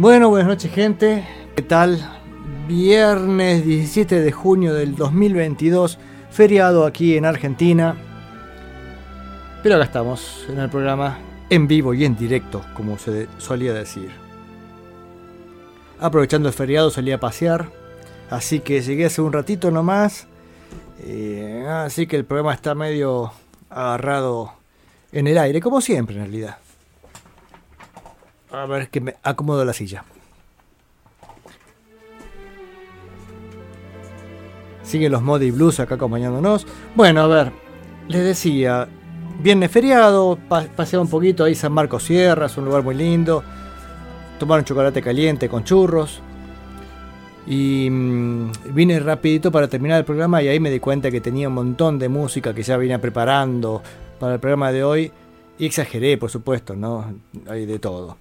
Bueno, buenas noches gente. ¿Qué tal? Viernes 17 de junio del 2022, feriado aquí en Argentina. Pero acá estamos en el programa en vivo y en directo, como se solía decir. Aprovechando el feriado salí a pasear, así que llegué hace un ratito nomás. Eh, así que el programa está medio agarrado en el aire, como siempre en realidad. A ver, que me acomodo la silla. Siguen los Modi Blues acá acompañándonos. Bueno, a ver, les decía, viernes feriado, pasé un poquito ahí San Marcos Sierra, es un lugar muy lindo. Tomaron chocolate caliente con churros. Y mm, vine rapidito para terminar el programa y ahí me di cuenta que tenía un montón de música que ya venía preparando para el programa de hoy. Y exageré, por supuesto, ¿no? Hay de todo.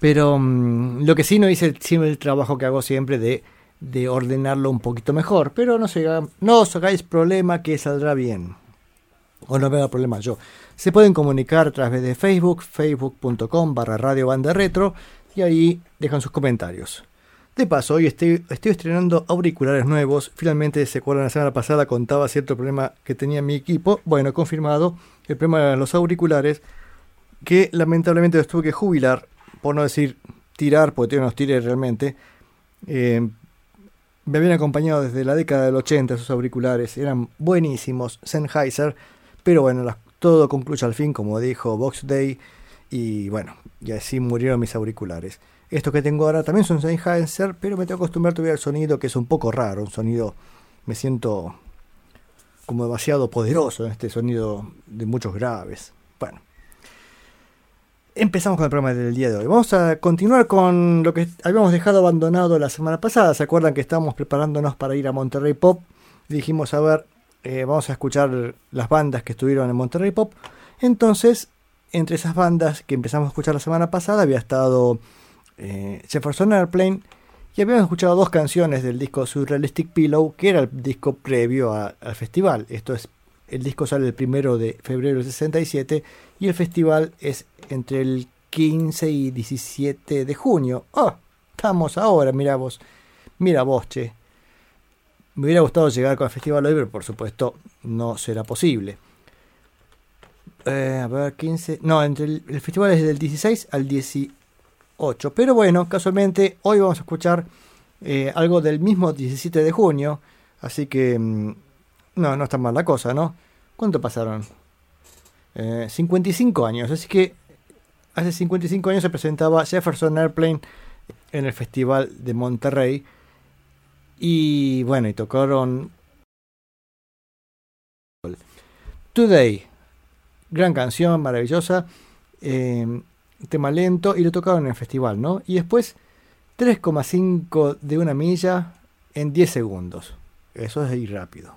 Pero mm, lo que sí no hice el, el trabajo que hago siempre de, de, ordenarlo un poquito mejor. Pero no, se, no os hagáis problema que saldrá bien. O no me da problema yo. Se pueden comunicar a través de Facebook, facebook.com barra radio banda retro. Y ahí dejan sus comentarios. De paso, hoy estoy, estoy estrenando auriculares nuevos. Finalmente, se acuerdan, la semana pasada contaba cierto problema que tenía mi equipo. Bueno, confirmado. El problema de los auriculares que lamentablemente los tuve que jubilar por no decir tirar, porque no los tiré realmente, eh, me habían acompañado desde la década del 80 esos auriculares, eran buenísimos, Sennheiser, pero bueno, todo concluye al fin, como dijo Box Day, y bueno, y así murieron mis auriculares. Estos que tengo ahora también son Sennheiser, pero me tengo que acostumbrar todavía al sonido que es un poco raro, un sonido, me siento como demasiado poderoso en este sonido de muchos graves. Bueno, empezamos con el programa del día de hoy. Vamos a continuar con lo que habíamos dejado abandonado la semana pasada. ¿Se acuerdan que estábamos preparándonos para ir a Monterrey Pop? Dijimos, a ver, eh, vamos a escuchar las bandas que estuvieron en Monterrey Pop. Entonces, entre esas bandas que empezamos a escuchar la semana pasada, había estado eh, Jefferson Airplane y habíamos escuchado dos canciones del disco Surrealistic Pillow, que era el disco previo al festival. Esto es, el disco sale el primero de febrero del 67 y el festival es entre el 15 y 17 de junio. ¡Oh! Estamos ahora, mira vos. Mira vos, che. Me hubiera gustado llegar con el festival hoy, pero por supuesto no será posible. Eh, a ver, 15. No, entre el, festival es del 16 al 18. Pero bueno, casualmente hoy vamos a escuchar eh, algo del mismo 17 de junio. Así que. Mm, no, no está mal la cosa, ¿no? ¿Cuánto pasaron? 55 eh, años. Así que hace 55 años se presentaba Jefferson Airplane en el Festival de Monterrey. Y bueno, y tocaron Today. Gran canción, maravillosa. Eh, tema lento y lo tocaron en el festival, ¿no? Y después 3,5 de una milla en 10 segundos. Eso es ir rápido.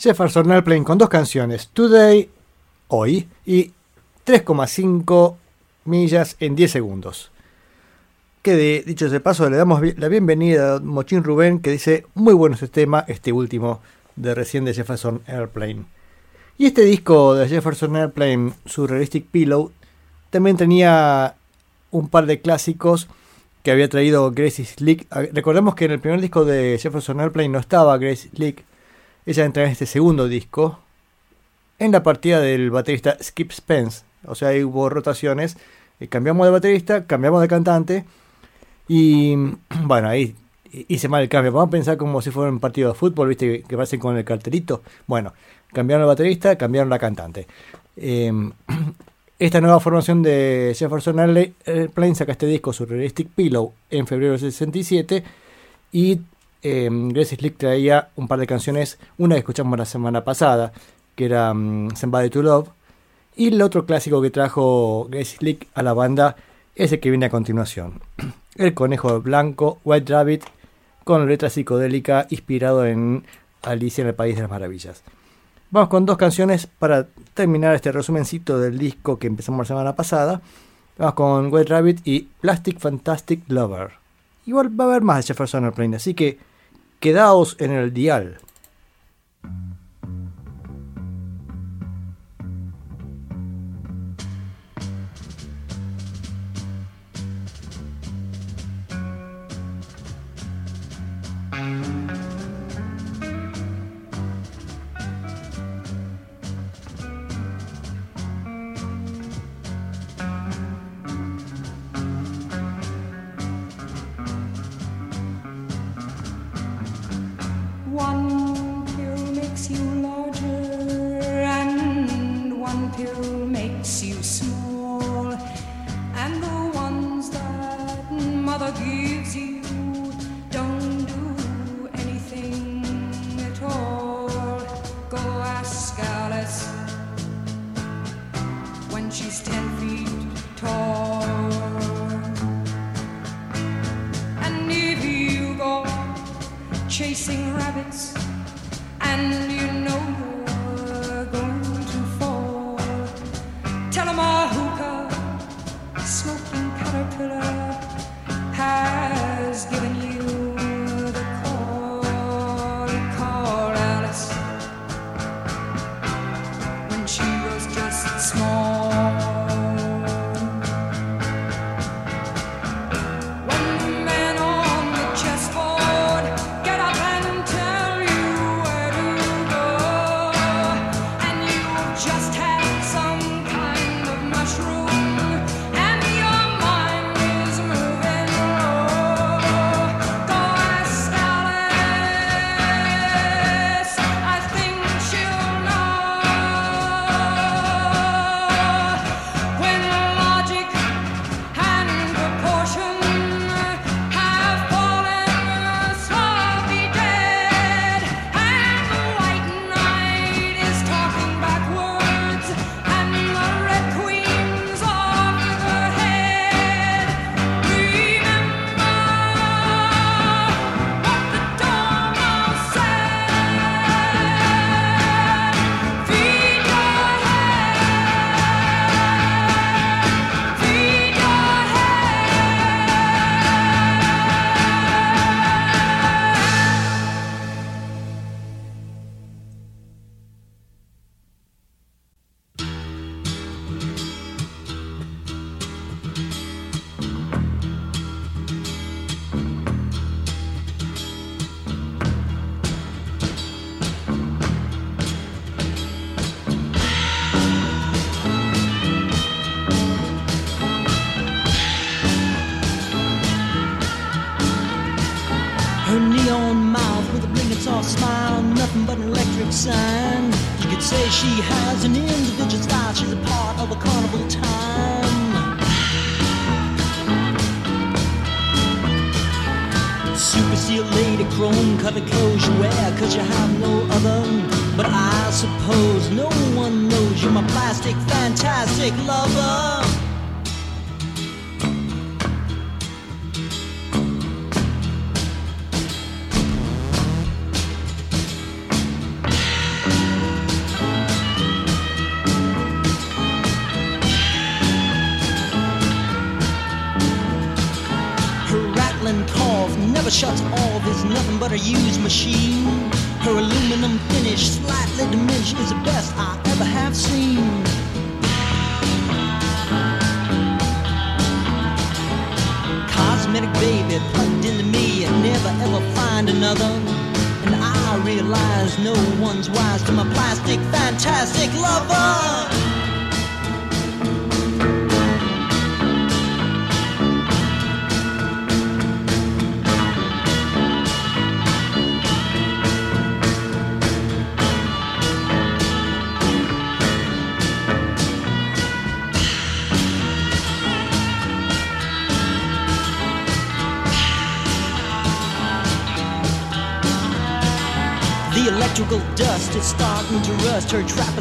Jefferson Airplane con dos canciones, Today, hoy, y 3,5 millas en 10 segundos. Que dicho de paso, le damos la bienvenida a Mochín Rubén, que dice muy bueno este tema, este último de recién de Jefferson Airplane. Y este disco de Jefferson Airplane, Surrealistic Pillow, también tenía un par de clásicos que había traído Gracie Slick. Ah, Recordemos que en el primer disco de Jefferson Airplane no estaba Gracie Slick, ella entra en este segundo disco en la partida del baterista Skip Spence. O sea, ahí hubo rotaciones. eh, cambiamos de baterista, cambiamos de cantante. Y bueno, ahí hice mal el cambio. Vamos a pensar como si fuera un partido de fútbol, ¿viste? Que pasen con el cartelito. Bueno, cambiaron el baterista, cambiaron la cantante. Eh, esta nueva formación de Jefferson Airplane saca este disco Surrealistic Pillow en febrero del 67 y eh, Gracie Slick traía un par de canciones, una que escuchamos la semana pasada, que era mm, Somebody to Love, y el otro clásico que trajo Gracie Slick a la banda es el que viene a continuación. El conejo blanco, White Rabbit, con letra psicodélica inspirado en Alicia en el País de las Maravillas. Vamos con dos canciones para terminar este resumencito del disco que empezamos la semana pasada. Vamos con White Rabbit y Plastic Fantastic Lover. Igual va a haber más de Jefferson Airplane, así que quedaos en el dial.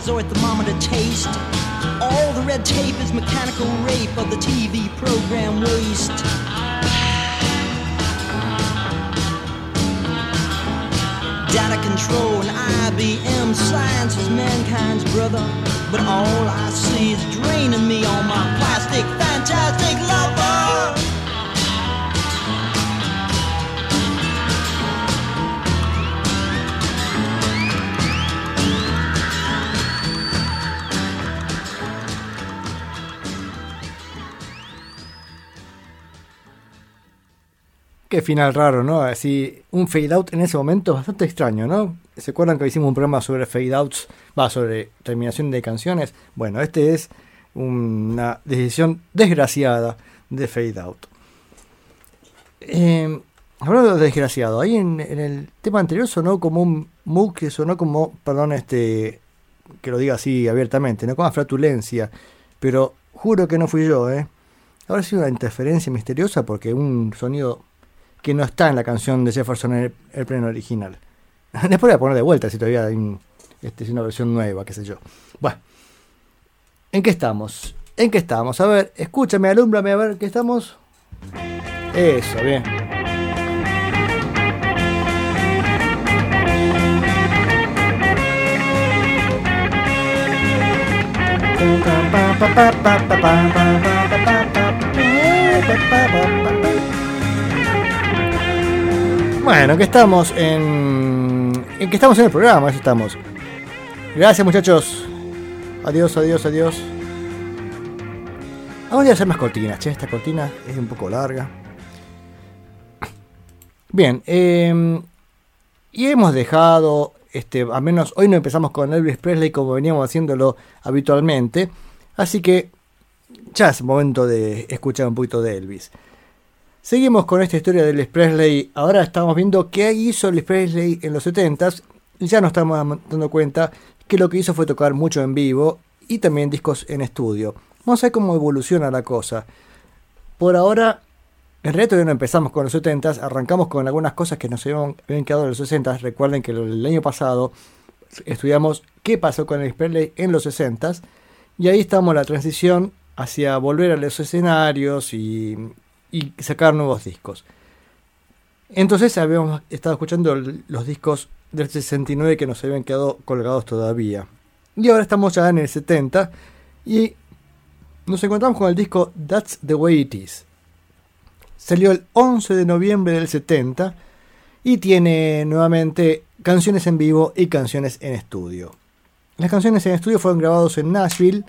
Her trapezoid thermometer taste. All the red tape is mechanical Final raro, ¿no? Así, un fade out en ese momento bastante extraño, ¿no? ¿Se acuerdan que hicimos un programa sobre fade outs? Va, sobre terminación de canciones. Bueno, este es una decisión desgraciada de fade out. Eh, hablando de desgraciado, ahí en, el tema anterior sonó como un Moog que sonó como, perdón, este, que lo diga así abiertamente, no como flatulencia, pero juro que no fui yo, ¿eh? Ahora sí una interferencia misteriosa porque un sonido que no está en la canción de Jefferson en el, pleno original. Después voy a poner de vuelta si todavía hay este, es una versión nueva, qué sé yo. Bueno, ¿en qué estamos? ¿En qué estamos? A ver, escúchame, alúmbrame, a ver, ¿qué estamos? Eso, bien. Bueno, que estamos en. que estamos en el programa, eso estamos. Gracias muchachos. Adiós, adiós, adiós. Vamos a hacer más cortinas, che. Esta cortina es un poco larga. Bien, eh, y hemos dejado, este, al menos hoy no empezamos con Elvis Presley como veníamos haciéndolo habitualmente. Así que ya es momento de escuchar un poquito de Elvis. Seguimos con esta historia de Elvis Presley. Ahora estamos viendo qué hizo Elvis Presley en los 70s. Y ya nos estamos dando cuenta que lo que hizo fue tocar mucho en vivo y también discos en estudio. Vamos a ver cómo evoluciona la cosa. Por ahora, en realidad todavía no empezamos con los 70s. Arrancamos con algunas cosas que nos habían, quedado en los 60s. Recuerden que el año pasado estudiamos qué pasó con Elvis Presley en los 60s. Y ahí estamos la transición hacia volver a los escenarios y, y sacar nuevos discos. Entonces habíamos estado escuchando los discos del 69 que nos habían quedado colgados todavía. Y ahora estamos ya en el 70 y nos encontramos con el disco That's the Way It Is. Salió el 11 de noviembre del 70 y tiene nuevamente canciones en vivo y canciones en estudio. Las canciones en estudio fueron grabadas en Nashville.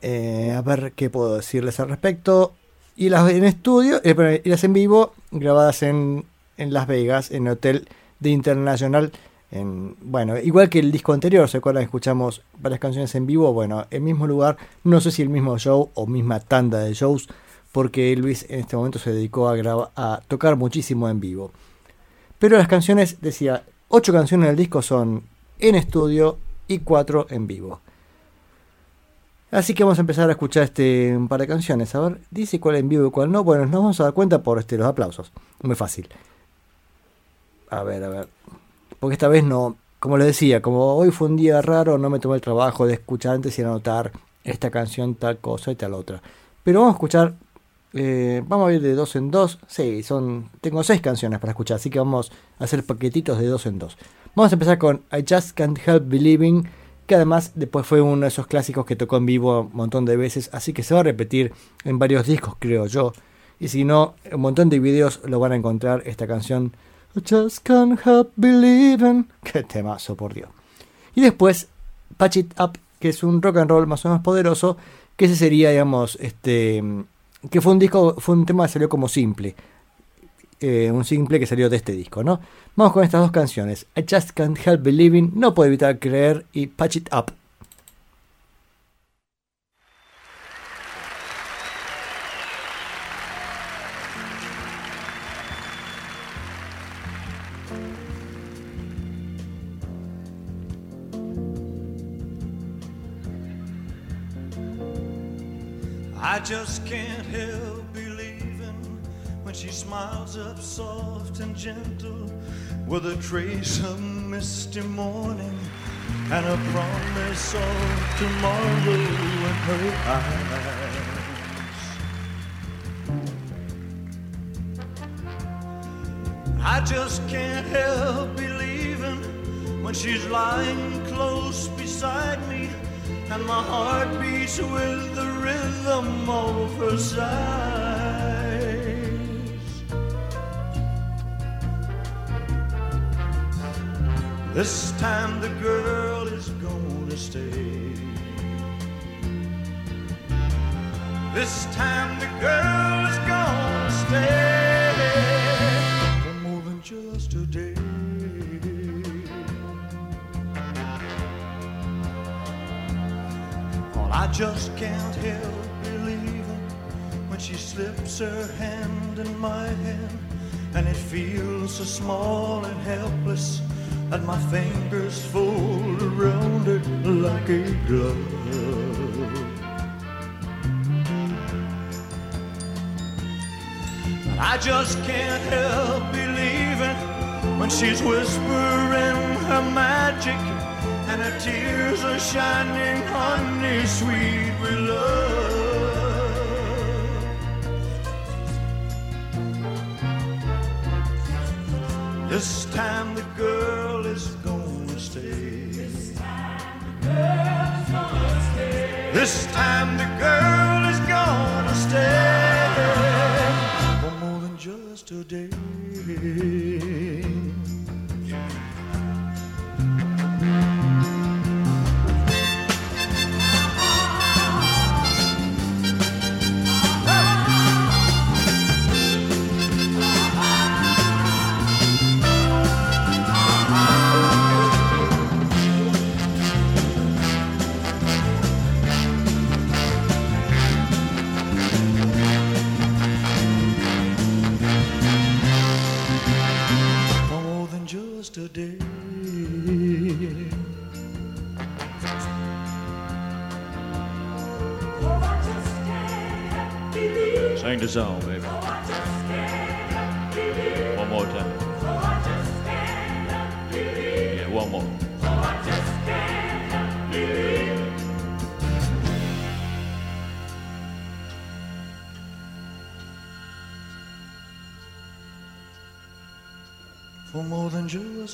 Eh, a ver qué puedo decirles al respecto. Y las en estudio, eh, y las en vivo, grabadas en, en Las Vegas, en el Hotel de International. En, bueno, igual que el disco anterior, ¿se acuerdan? Escuchamos varias canciones en vivo. Bueno, el mismo lugar, no sé si el mismo show o misma tanda de shows, porque Elvis en este momento se dedicó a, a tocar muchísimo en vivo. Pero las canciones, decía, ocho canciones del disco son en estudio y cuatro en vivo. Así que vamos a empezar a escuchar este un par de canciones. A ver, dice cuál en vivo y cuál no. Bueno, nos vamos a dar cuenta por este, los aplausos. Muy fácil. A ver, a ver. Porque esta vez no, como les decía, como hoy fue un día raro, no me tomé el trabajo de escuchar antes y anotar esta canción, tal cosa y tal otra. Pero vamos a escuchar, eh, vamos a ir de dos en dos. Sí, son, tengo seis canciones para escuchar, así que vamos a hacer paquetitos de dos en dos. Vamos a empezar con I Just Can't Help Believing, que además después fue uno de esos clásicos que tocó en vivo un montón de veces, así que se va a repetir en varios discos, creo yo. Y si no, un montón de videos lo van a encontrar esta canción. I just can't help believing. Qué temazo, por Dios. Y después, Patch It Up, que es un rock and roll más o menos poderoso, que ese sería, digamos, este. Que fue un disco, fue un tema que salió como simple. Eh, un simple que salió de este disco, ¿no? Vamos con estas dos canciones. I Just Can't Help Believing, No Puedo Evitar Creer y Patch It Up. I just can't help she smiles up soft and gentle with a trace of misty morning and a promise of tomorrow in her eyes. I just can't help believing when she's lying close beside me and my heart beats with the rhythm of her sighs. This time the girl is gonna stay. This time the girl is gonna stay for more than just a day. Well, I just can't help believing when she slips her hand in my hand, and it feels so small and helpless that my fingers fold around it like a glove. But I just can't help believing when she's whispering her magic and her tears are shining honey sweet with love.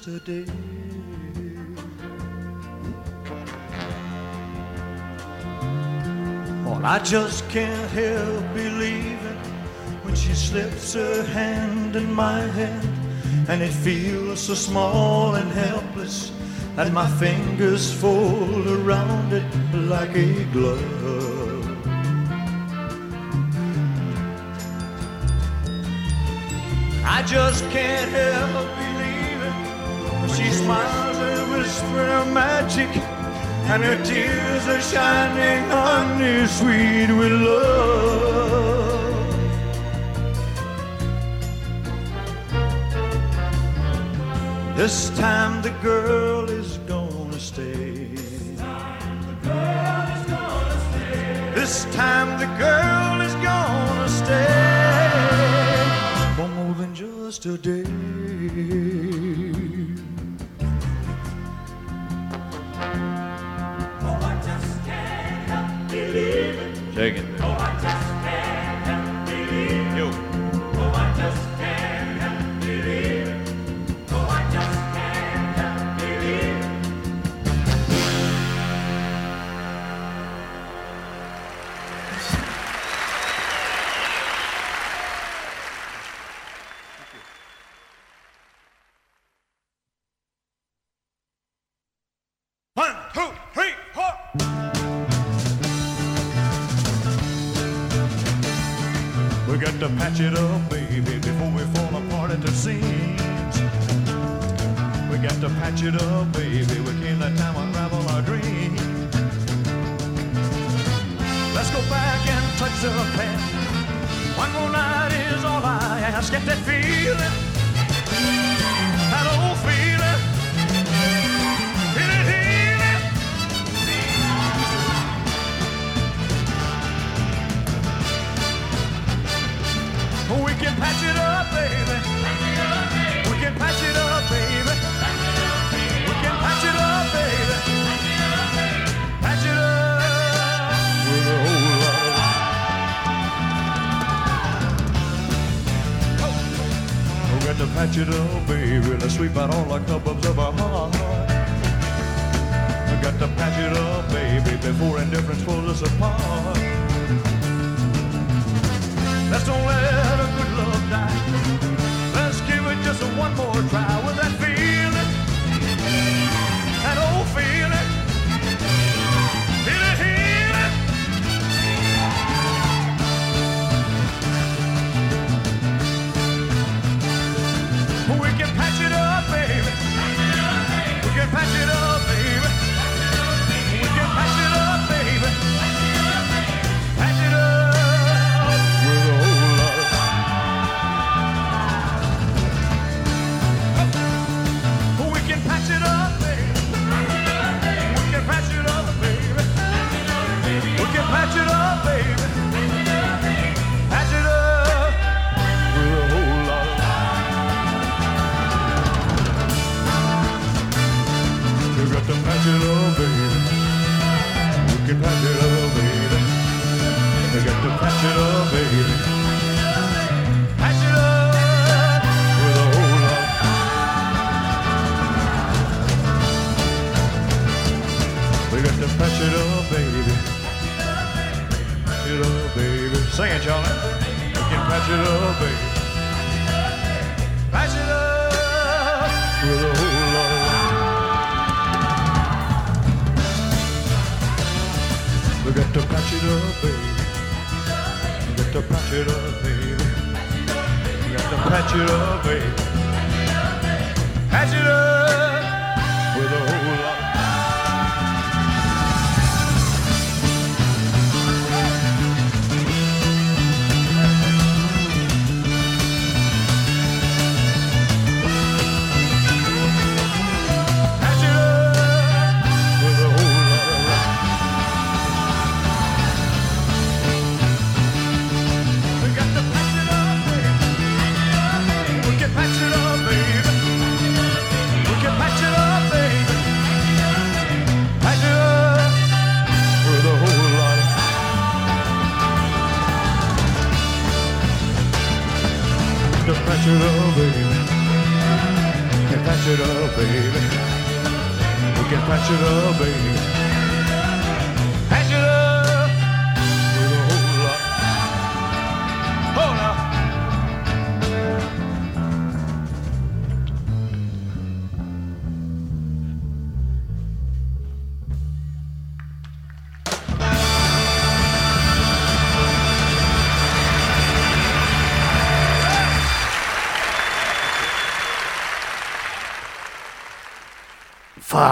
Than just a day. Well, I just can't help believing when she slips her hand in my hand, and it feels so small and helpless that my fingers fold around it like a glove. I just can't help smiles and whispers her magic, and her tears are shining on honey sweet with love. This time the girl is gonna stay. This time the girl is gonna stay for more than just a day.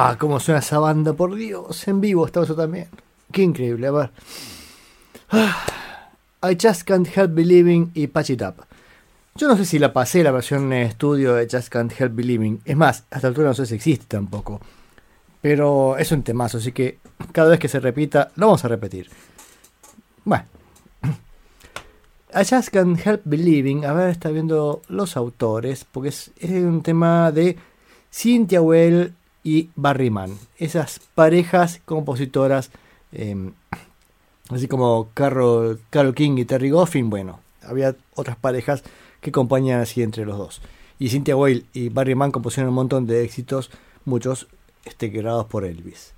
Fa, cómo suena esa banda, por Dios, en vivo está eso también. Qué increíble, a ver. Ah, I Just Can't Help Believing y Patch It Up. Yo no sé si la pasé la versión estudio de Just Can't Help Believing. Es más, hasta la altura no sé si existe tampoco. Pero es un temazo, así que cada vez que se repita, lo vamos a repetir. Bueno. I Just Can't Help Believing. A ver, está viendo los autores. Porque es, es un tema de Cynthia Well y Barry Mann. Esas parejas compositoras. eh, así como Carol, King y Terry Goffin. Bueno, había otras parejas que acompañan así entre los dos. Y Cynthia Weil y Barry Mann compusieron un montón de éxitos, muchos este, creados por Elvis.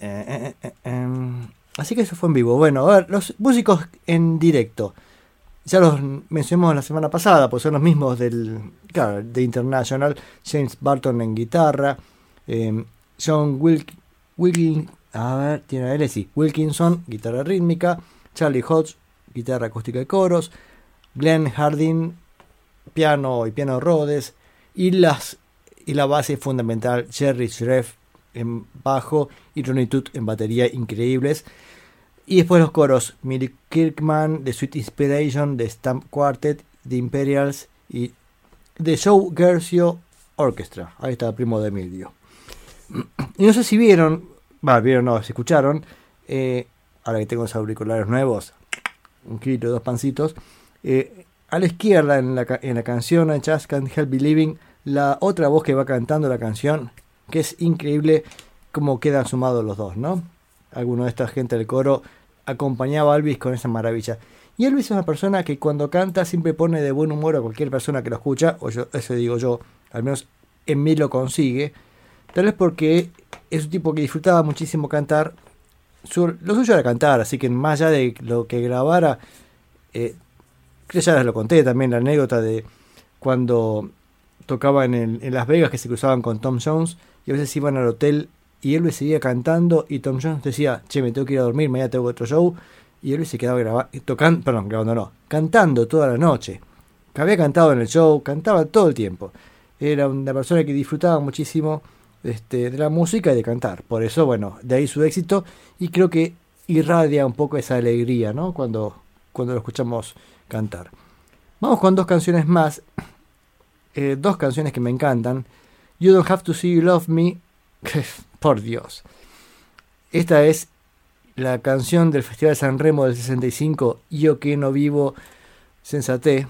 Eh, eh, eh, em, así que eso fue en vivo. Bueno, a ver, los músicos en directo. Ya los mencionamos la semana pasada, pues son los mismos del claro, de International. James Barton en guitarra. eh, John Wilk, Wilkin, a ver, tiene sí, Wilkinson, guitarra rítmica. Charlie Hodge, guitarra acústica y coros, Glenn Harding, piano y piano Rhodes, y, las, y la base fundamental, Jerry Schreff en bajo y Ronnie Toot en batería, increíbles. Y después los coros, Millie Kirkman, The Sweet Inspiration, The Stamp Quartet, The Imperials y The Show Gercio Orchestra. Ahí está el primo de Emilio. Y no sé si vieron, va, vieron, no, si escucharon, eh, ahora que tengo los auriculares nuevos, un kilo, dos pancitos, eh, a la izquierda en la, en la canción I Just Can't Help Believing, la otra voz que va cantando la canción, que es increíble cómo quedan sumados los dos, ¿no? Alguno de esta gente del coro acompañaba a Elvis con esa maravilla. Y Elvis es una persona que cuando canta siempre pone de buen humor a cualquier persona que lo escucha, o yo, eso digo yo, al menos en mí lo consigue. Tal vez porque es un tipo que disfrutaba muchísimo cantar. Su- lo suyo era cantar, así que más allá de lo que grabara, eh, ya les lo conté también la anécdota de cuando tocaba en, el- en Las Vegas que se cruzaban con Tom Jones y a veces iban al hotel y Elvis seguía cantando y Tom Jones decía, che, me tengo que ir a dormir, mañana tengo otro show y Elvis se quedaba grabando, tocando, perdón, grabando no, cantando toda la noche. Había cantado en el show, cantaba todo el tiempo. Era una persona que disfrutaba muchísimo este, de la música y de cantar. Por eso, bueno, de ahí su éxito y creo que irradia un poco esa alegría, ¿no? Cuando, cuando lo escuchamos cantar. Vamos con dos canciones más. Eh, dos canciones que me encantan. You Don't Have to See You Love Me. Por Dios. Esta es la canción del Festival San Remo del 65, Yo que no vivo sensate,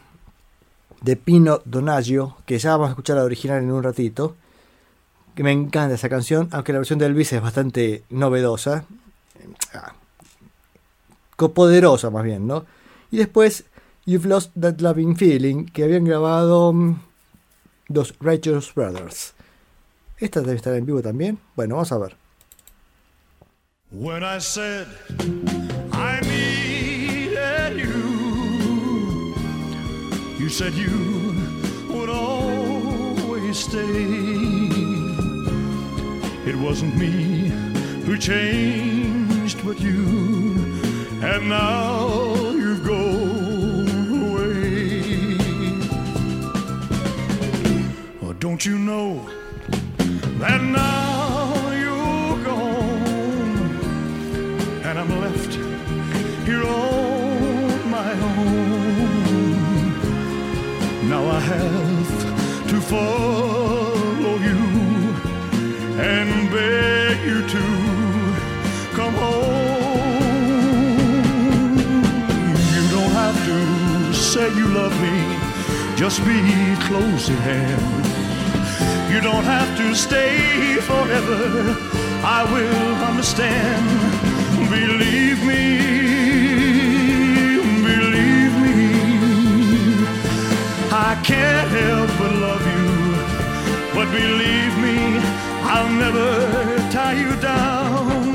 de Pino Donaggio, que ya vamos a escuchar la original en un ratito. Que me encanta esa canción, aunque la versión de Elvis es bastante novedosa. Ah, co- poderosa más bien, ¿no? Y después You've Lost That Loving Feeling, que habían grabado mm, los Righteous Brothers. Esta debe estar en vivo también. Bueno, vamos a ver. When I said I needed you, you said you would always stay. It wasn't me who changed, but you, and now you've gone away. Oh, don't you know that now you're gone? and I'm left here on my own. Now I have to follow you and beg you to come home. You don't have to say you love me, just be close at hand. You don't have to stay forever. I will understand. Believe me, believe me. I can't help but love you. But believe me, I'll never tie you down.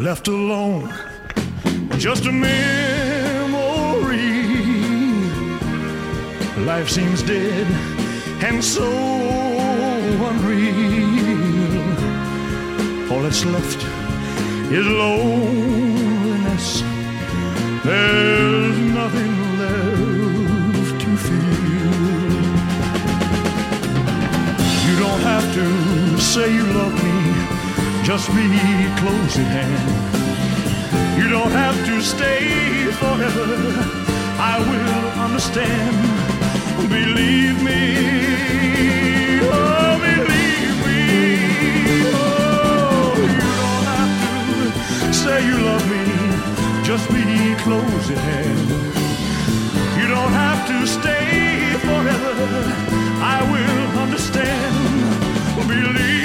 Left alone, just a memory. Life seems dead and so unreal. All that's left is loneliness. There's nothing left to feel. You don't have to say you love me, just be close at hand. You don't have to stay forever. I will understand. Believe me. Oh, believe me. Oh, you don't have to say you love me. Just be close at hand. You don't have to stay forever. I will understand. Believe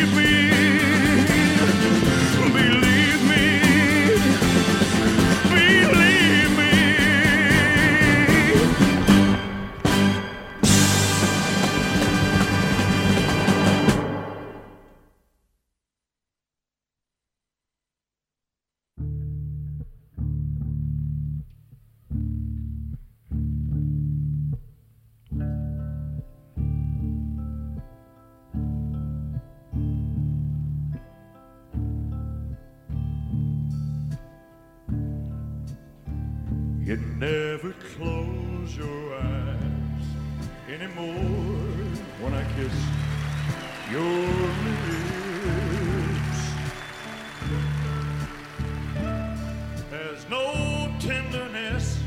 You never close your eyes anymore when I kiss your lips. There's no tenderness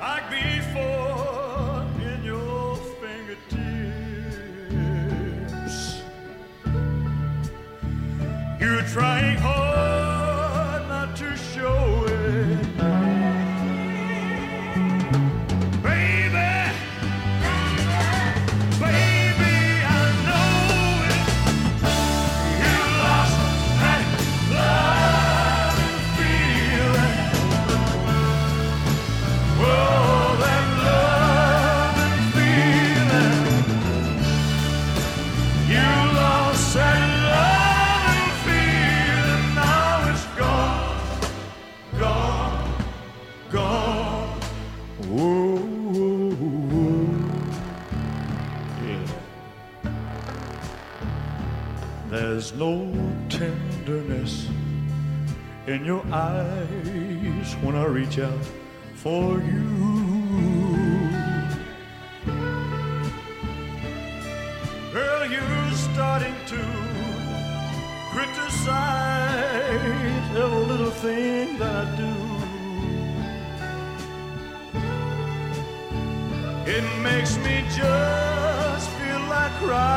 like before in your fingertips. You're trying hard in your eyes when I reach out for you. Girl, you're starting to criticize every little thing that I do. It makes me just feel like crying.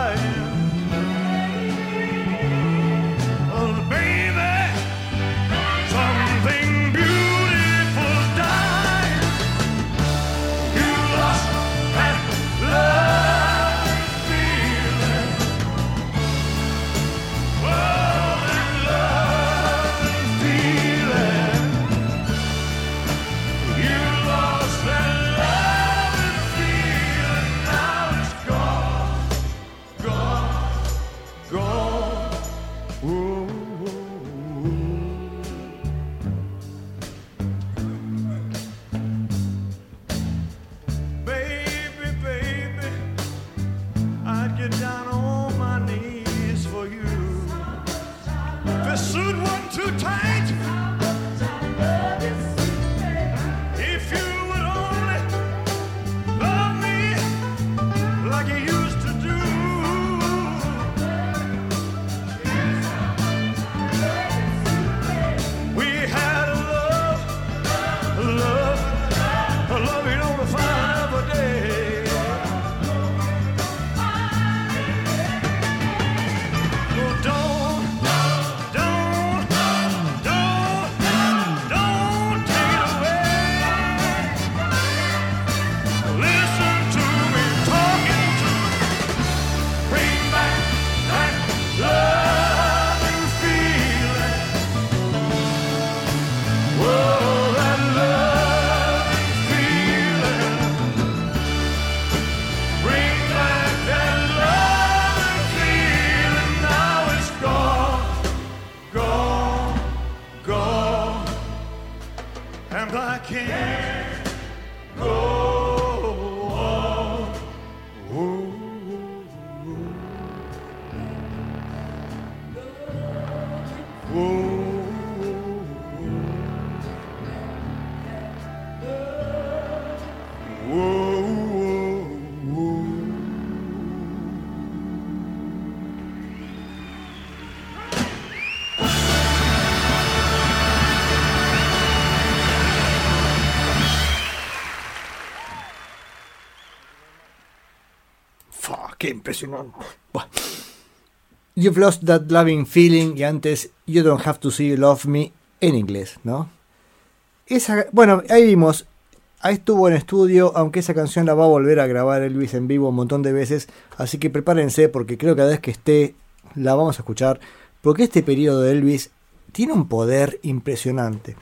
Impresionante! You've lost that loving feeling y antes You don't have to see you love me en inglés, ¿no? Esa, bueno, ahí vimos. Ahí estuvo en estudio, aunque esa canción la va a volver a grabar Elvis en vivo un montón de veces. Así que prepárense porque creo que cada vez que esté la vamos a escuchar. Porque este periodo de Elvis tiene un poder impresionante.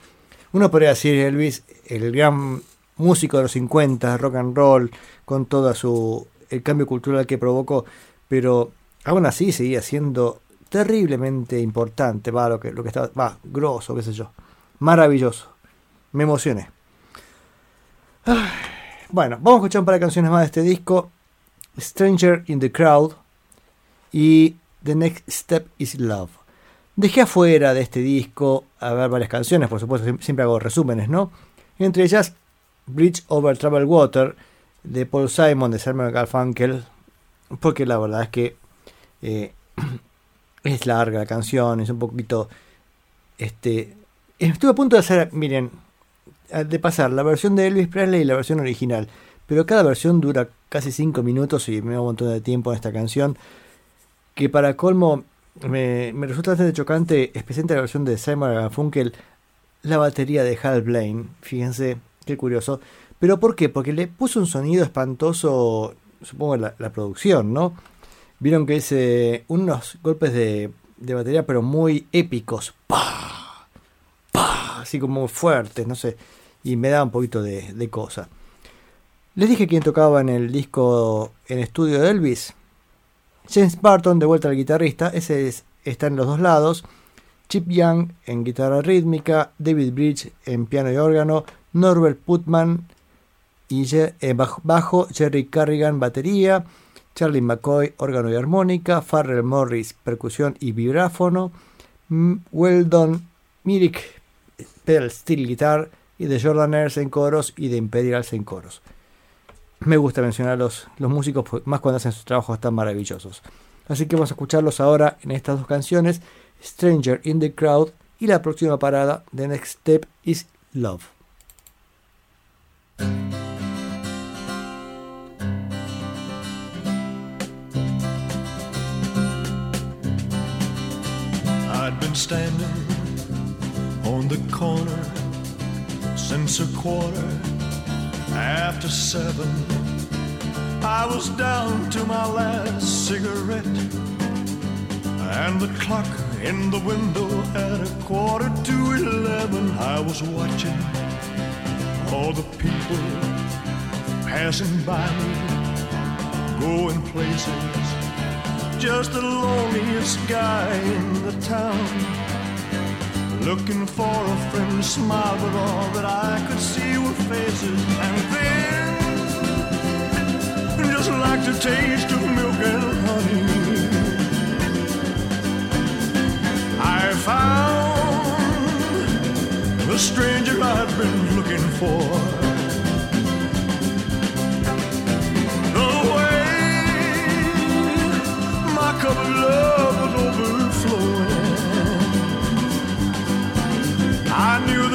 Uno podría decir Elvis, el gran músico de los 50, rock and roll, con todo su el cambio cultural que provocó, pero aún así seguía siendo terriblemente importante, va, lo que, lo que estaba, va, grosso, qué sé yo, maravilloso, me emocioné. Bueno, vamos a escuchar un par de canciones más de este disco, Stranger in the Crowd y The Next Step is Love. Dejé afuera de este disco a ver varias canciones, por supuesto, siem- siempre hago resúmenes, ¿no? Entre ellas Bridge Over Troubled Water de Paul Simon de Simon Garfunkel, porque la verdad es que eh, es larga la canción, es un poquito este estuve a punto de hacer, miren, de pasar la versión de Elvis Presley y la versión original, pero cada versión dura casi 5 minutos y me da un montón de tiempo en esta canción, que para colmo me, me resulta bastante chocante, especialmente la versión de Simon Garfunkel, la batería de Hal Blaine, fíjense, qué curioso. ¿Pero por qué? Porque le puso un sonido espantoso, supongo la, la producción, ¿no? Vieron que es eh, unos golpes de, de batería, pero muy épicos. ¡Pah! ¡Pah! Así como fuertes, no sé. Y me da un poquito de, de cosa. Les dije quién tocaba en el disco en estudio de Elvis. James Barton, de vuelta al guitarrista, ese es- está en los dos lados. Chip Young en guitarra rítmica, David Bridge en piano y órgano, Norbert Putman y eh, bajo, Jerry Carrigan batería, Charlie McCoy órgano y armónica, Farrell Morris percusión y vibráfono, Weldon Myrick pedal steel guitar y de Jordaners en coros y de Imperials en coros. Me gusta mencionar los, los músicos pues, más cuando hacen sus trabajos tan maravillosos. Así que vamos a escucharlos ahora en estas dos canciones, Stranger in the Crowd y la próxima parada, The Next Step is Love. I'd been standing on the corner since a quarter after seven. I was down to my last cigarette, and the clock in the window at a quarter to eleven. I was watching all the people passing by me, going places just the loneliest guy in the town. Looking for a friendly smile, but all that I could see were faces. And then, just like the taste of milk and honey, I found the stranger I'd been looking for.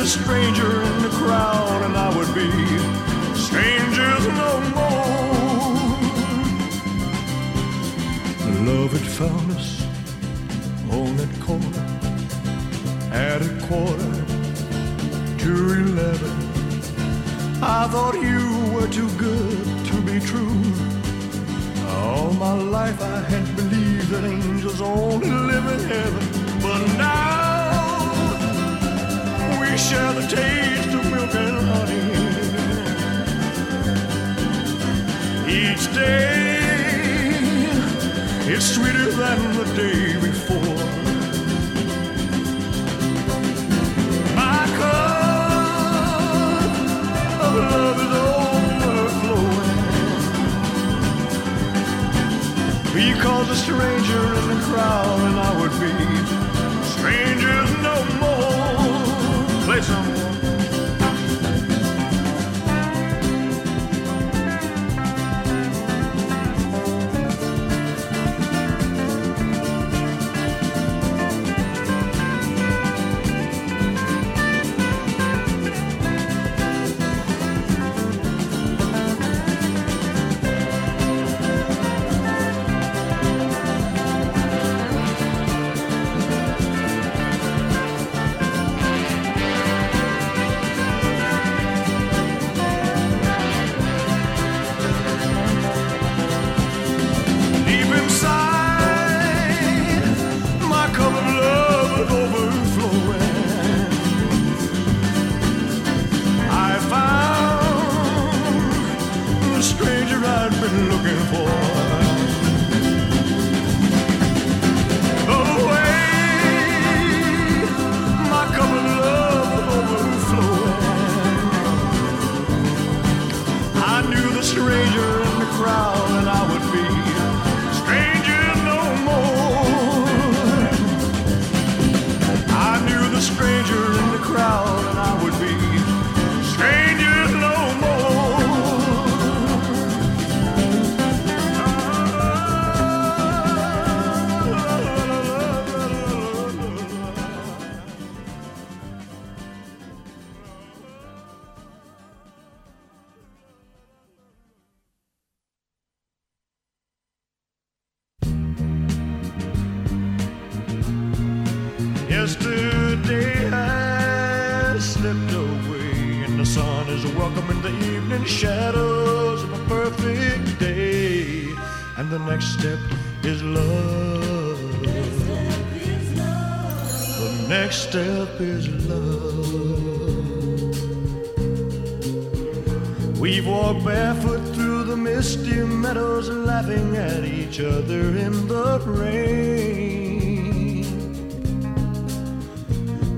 The stranger in the crowd, and I would be strangers no more. Love had found us on that corner at a quarter to eleven. I thought you were too good to be true. All my life I had believed that angels only live in heaven. But now we share the taste of milk and honey. Each day is sweeter than the day before. My cup of love is overflowing. Because a stranger in the crowd and I would be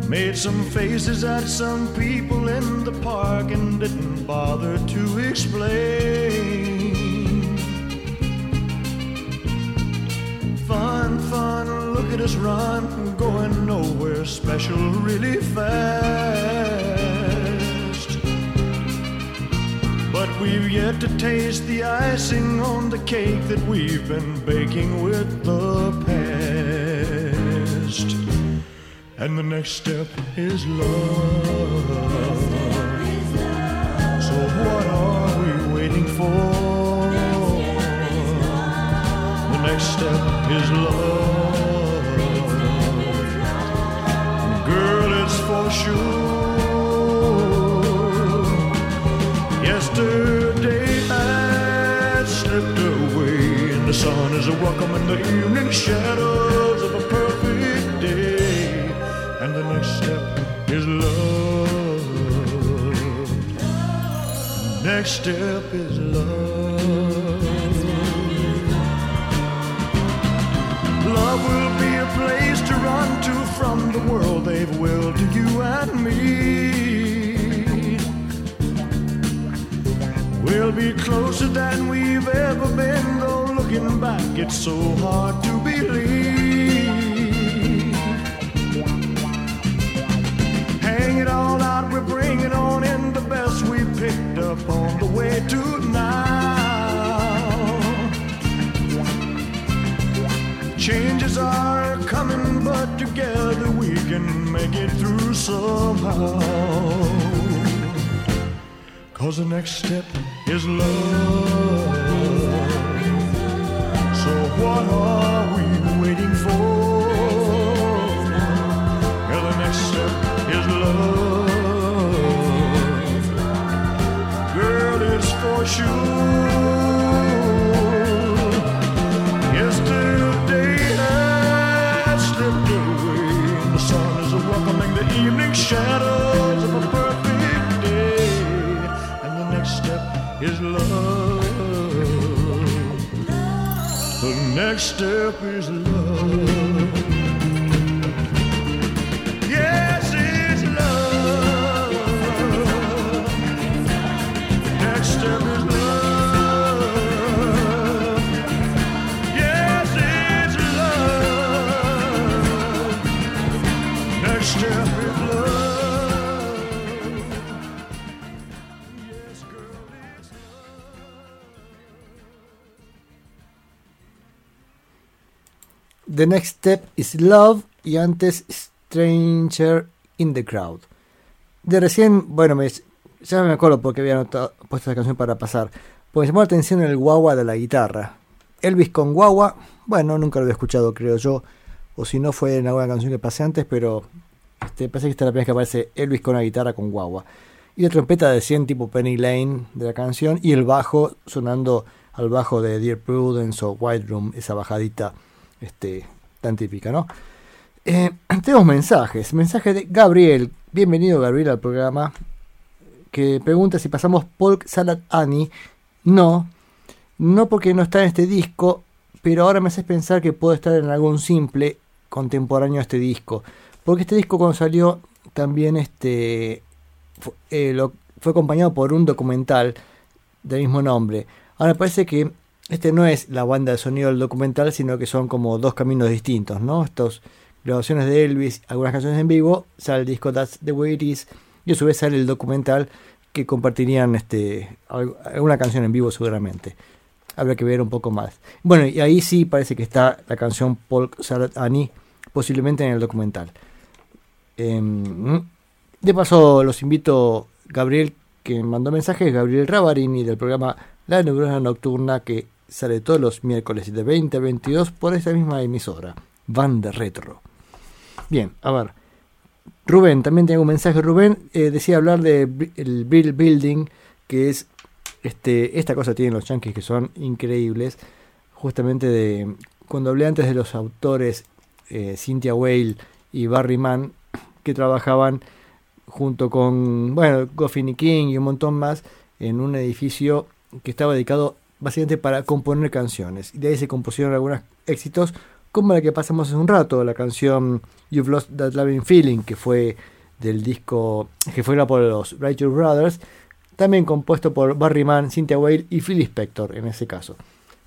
Made some faces at some people in the park and didn't bother to explain. Fun, fun, look at us run, going nowhere special really fast. But we've yet to taste the icing on the cake that we've been baking with the past. And the next step is love. So what are we waiting for? The next step is love. Girl, it's for sure. Yesterday had slipped away, and the sun is welcoming the evening shadows of a. And the next step is love. Next step is love. Love will be a place to run to from the world they've willed to you and me. We'll be closer than we've ever been, though looking back, it's so hard to believe. On the way to now. Changes are coming, but together we can make it through somehow. Cause the next step is love. So what are shadows of a perfect day. And the next step is love. The next step is love. The Next Step is Love y antes Stranger in the Crowd. De recién, bueno, me, ya me acuerdo porque había anotado- puesto esta canción para pasar. Porque me llamó la atención el guagua de la guitarra. Elvis con guagua, bueno, nunca lo había escuchado, creo yo. O si no fue en alguna canción que pasé antes, pero este, parece que esta es la primera vez que aparece Elvis con una guitarra con guagua. Y la trompeta de 100 tipo Penny Lane de la canción. Y el bajo sonando al bajo de Dear Prudence o White Room, esa bajadita este, tan típica, ¿no? Eh, tenemos mensajes. Mensaje de Gabriel. Bienvenido, Gabriel, al programa. Que pregunta si pasamos Polk Salad Annie. No, no porque no está en este disco, pero ahora me haces pensar que puede estar en algún simple contemporáneo a este disco. Porque este disco cuando salió también este, fu- eh, lo- fue acompañado por un documental del mismo nombre. Ahora parece que este no es la banda de sonido del documental, sino que son como dos caminos distintos, ¿no? Estas grabaciones de Elvis, algunas canciones en vivo, sale el disco That's the Way It Is, y a su vez sale el documental que compartirían este, alg- alguna canción en vivo seguramente. Habrá que ver un poco más. Bueno, y ahí sí parece que está la canción Polk Salad Annie, posiblemente en el documental. Em, de paso, los invito, Gabriel, que mandó mensajes, Gabriel Ravarini del programa La Neurona Nocturna, que sale todos los miércoles de 20 a 22 por esta misma emisora, Van de Retro. Bien, a ver, Rubén, también tengo un mensaje. Rubén eh, decía hablar de Bri- el Brill Building, que es este, esta cosa tienen los yankees que son increíbles. Justamente de cuando hablé antes de los autores eh, Cynthia Whale y Barry Mann, que trabajaban junto con, bueno, Goffin y King y un montón más en un edificio que estaba dedicado básicamente para componer canciones. Y de ahí se compusieron algunos éxitos, como la que pasamos hace un rato, la canción You've Lost That Loving Feeling, que fue del disco que fue grabado por los Righteous Brothers, también compuesto por Barry Mann, Cynthia Whale y Phil Spector en ese caso.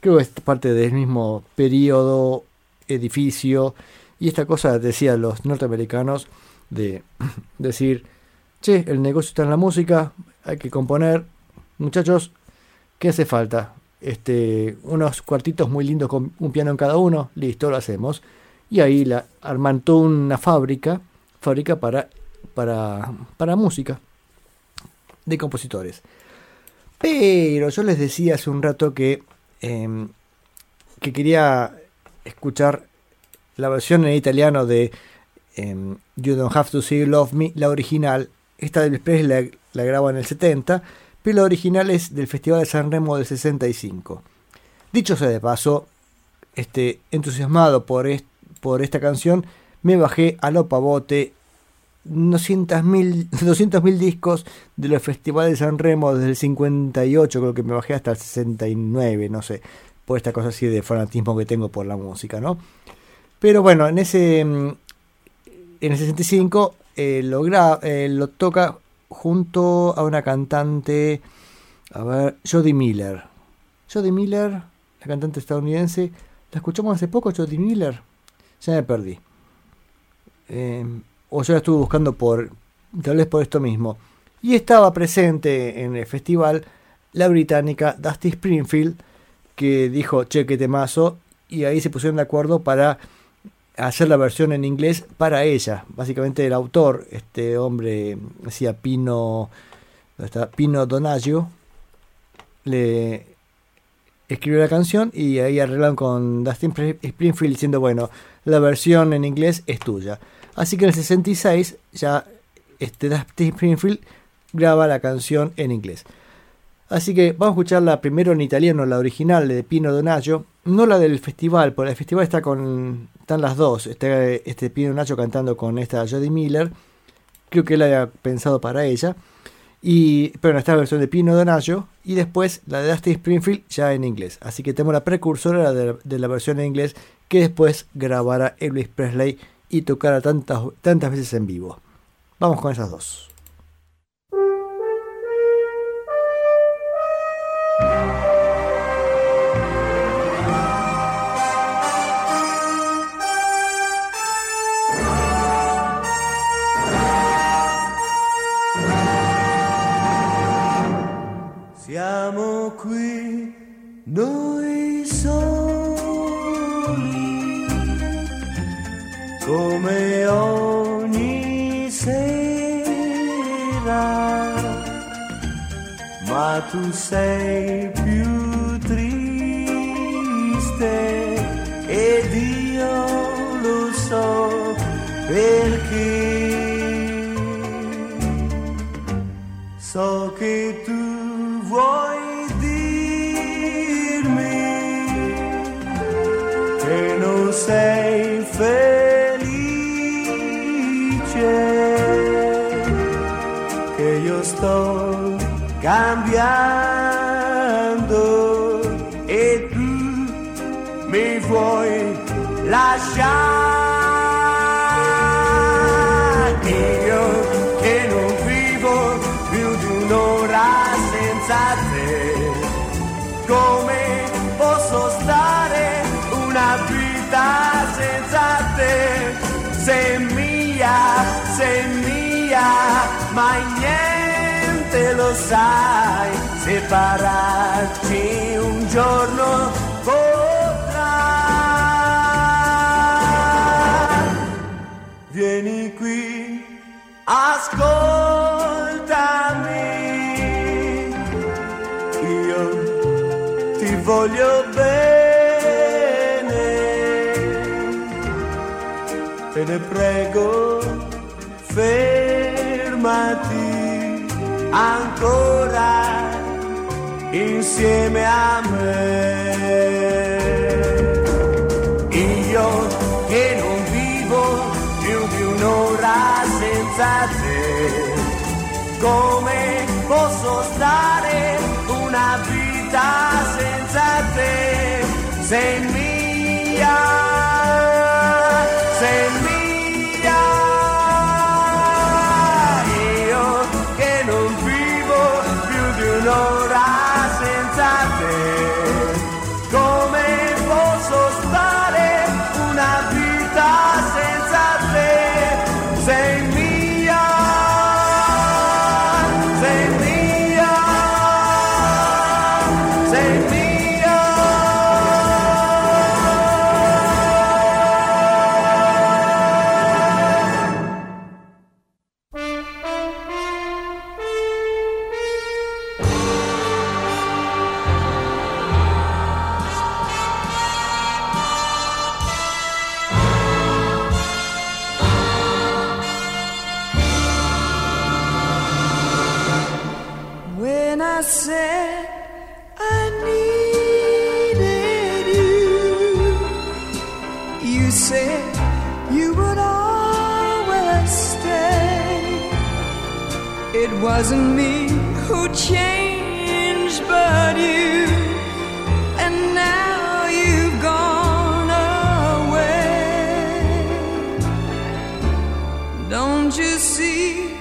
Creo que es parte del mismo periodo, edificio, y esta cosa decían los norteamericanos de decir, che, el negocio está en la música, hay que componer, muchachos, ¿qué hace falta? Este, unos cuartitos muy lindos con un piano en cada uno, listo, lo hacemos. Y ahí la, arman una fábrica, fábrica para, para, para música de compositores. Pero yo les decía hace un rato que, em, que quería escuchar la versión en italiano de em, You Don't Have to See You Love Me, la original. Esta de Elvis Presley la, la graba en el 70, pero la original es del Festival de San Remo del 65. Dicho sea de paso, este, entusiasmado por, est- por esta canción, me bajé a lo pavote 200.000 200.000 discos de los festivales de San Remo desde el 58, creo que me bajé hasta el 69, no sé, por esta cosa así de fanatismo que tengo por la música, ¿no? Pero bueno, en ese en el 65 eh, lo, eh, lo toca junto a una cantante, a ver, Jodie Miller. Jodie Miller, la cantante estadounidense, la escuchamos hace poco, Jodie Miller, ya me perdí. Eh, o yo la estuve buscando por, tal vez por esto mismo. Y estaba presente en el festival la británica Dusty Springfield, que dijo, che, qué temazo, y ahí se pusieron de acuerdo para hacer la versión en inglés para ella. Básicamente el autor, este hombre, decía Pino, ¿dónde está? Pino Donaggio, le escribió la canción y ahí arreglaron con Dustin Springfield diciendo, bueno, la versión en inglés es tuya. Así que en el 66 ya este Dustin Springfield graba la canción en inglés. Así que vamos a escucharla primero en italiano, la original de Pino Donaggio, no la del festival, porque el festival está con están las dos, está este Pino Donaggio cantando con esta Jodie Miller, creo que él había pensado para ella, y pero esta versión de Pino Donaggio y después la de Dusty Springfield ya en inglés. Así que tenemos la precursora de, de la versión en inglés que después grabará Elvis Presley y tocará tantas, tantas veces en vivo. Vamos con esas dos. Tu sei più triste ed io lo so perché. So che tu vuoi dirmi che non sei felice, cambiando e tu mi vuoi lasciare. Io che non vivo più di un'ora senza te, come posso stare una vita senza te? Sei mia, sei mia, ma niente lo sai, separarci un giorno potrà. Vieni qui, ascoltami, io ti voglio bene, te ne prego, fermati ancora insieme a me. Io che non vivo più di un'ora senza te, come posso stare una vita senza te? Sei mia, sei mia. Più you would always stay. It wasn't me who changed, but you. And now you've gone away. Don't you see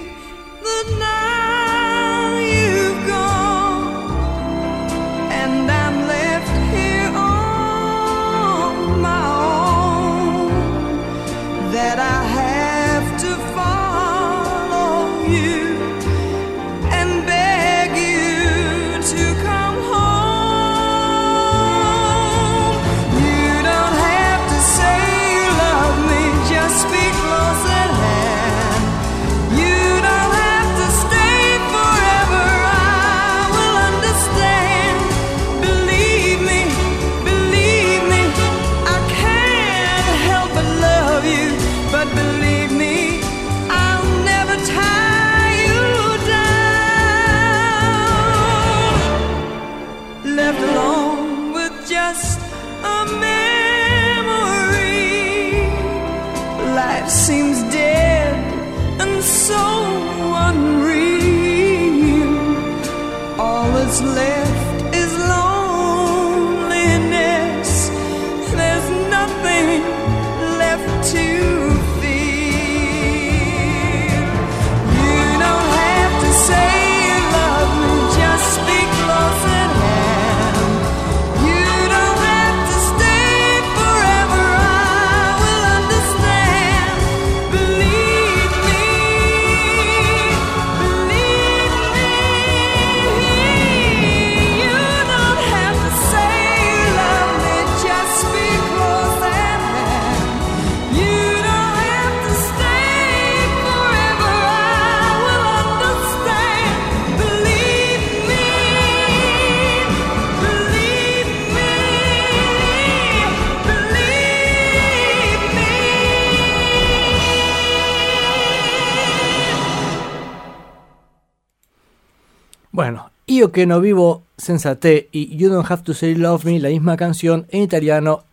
que no vivo senza te y You don't have to say love me, la misma canción en italiano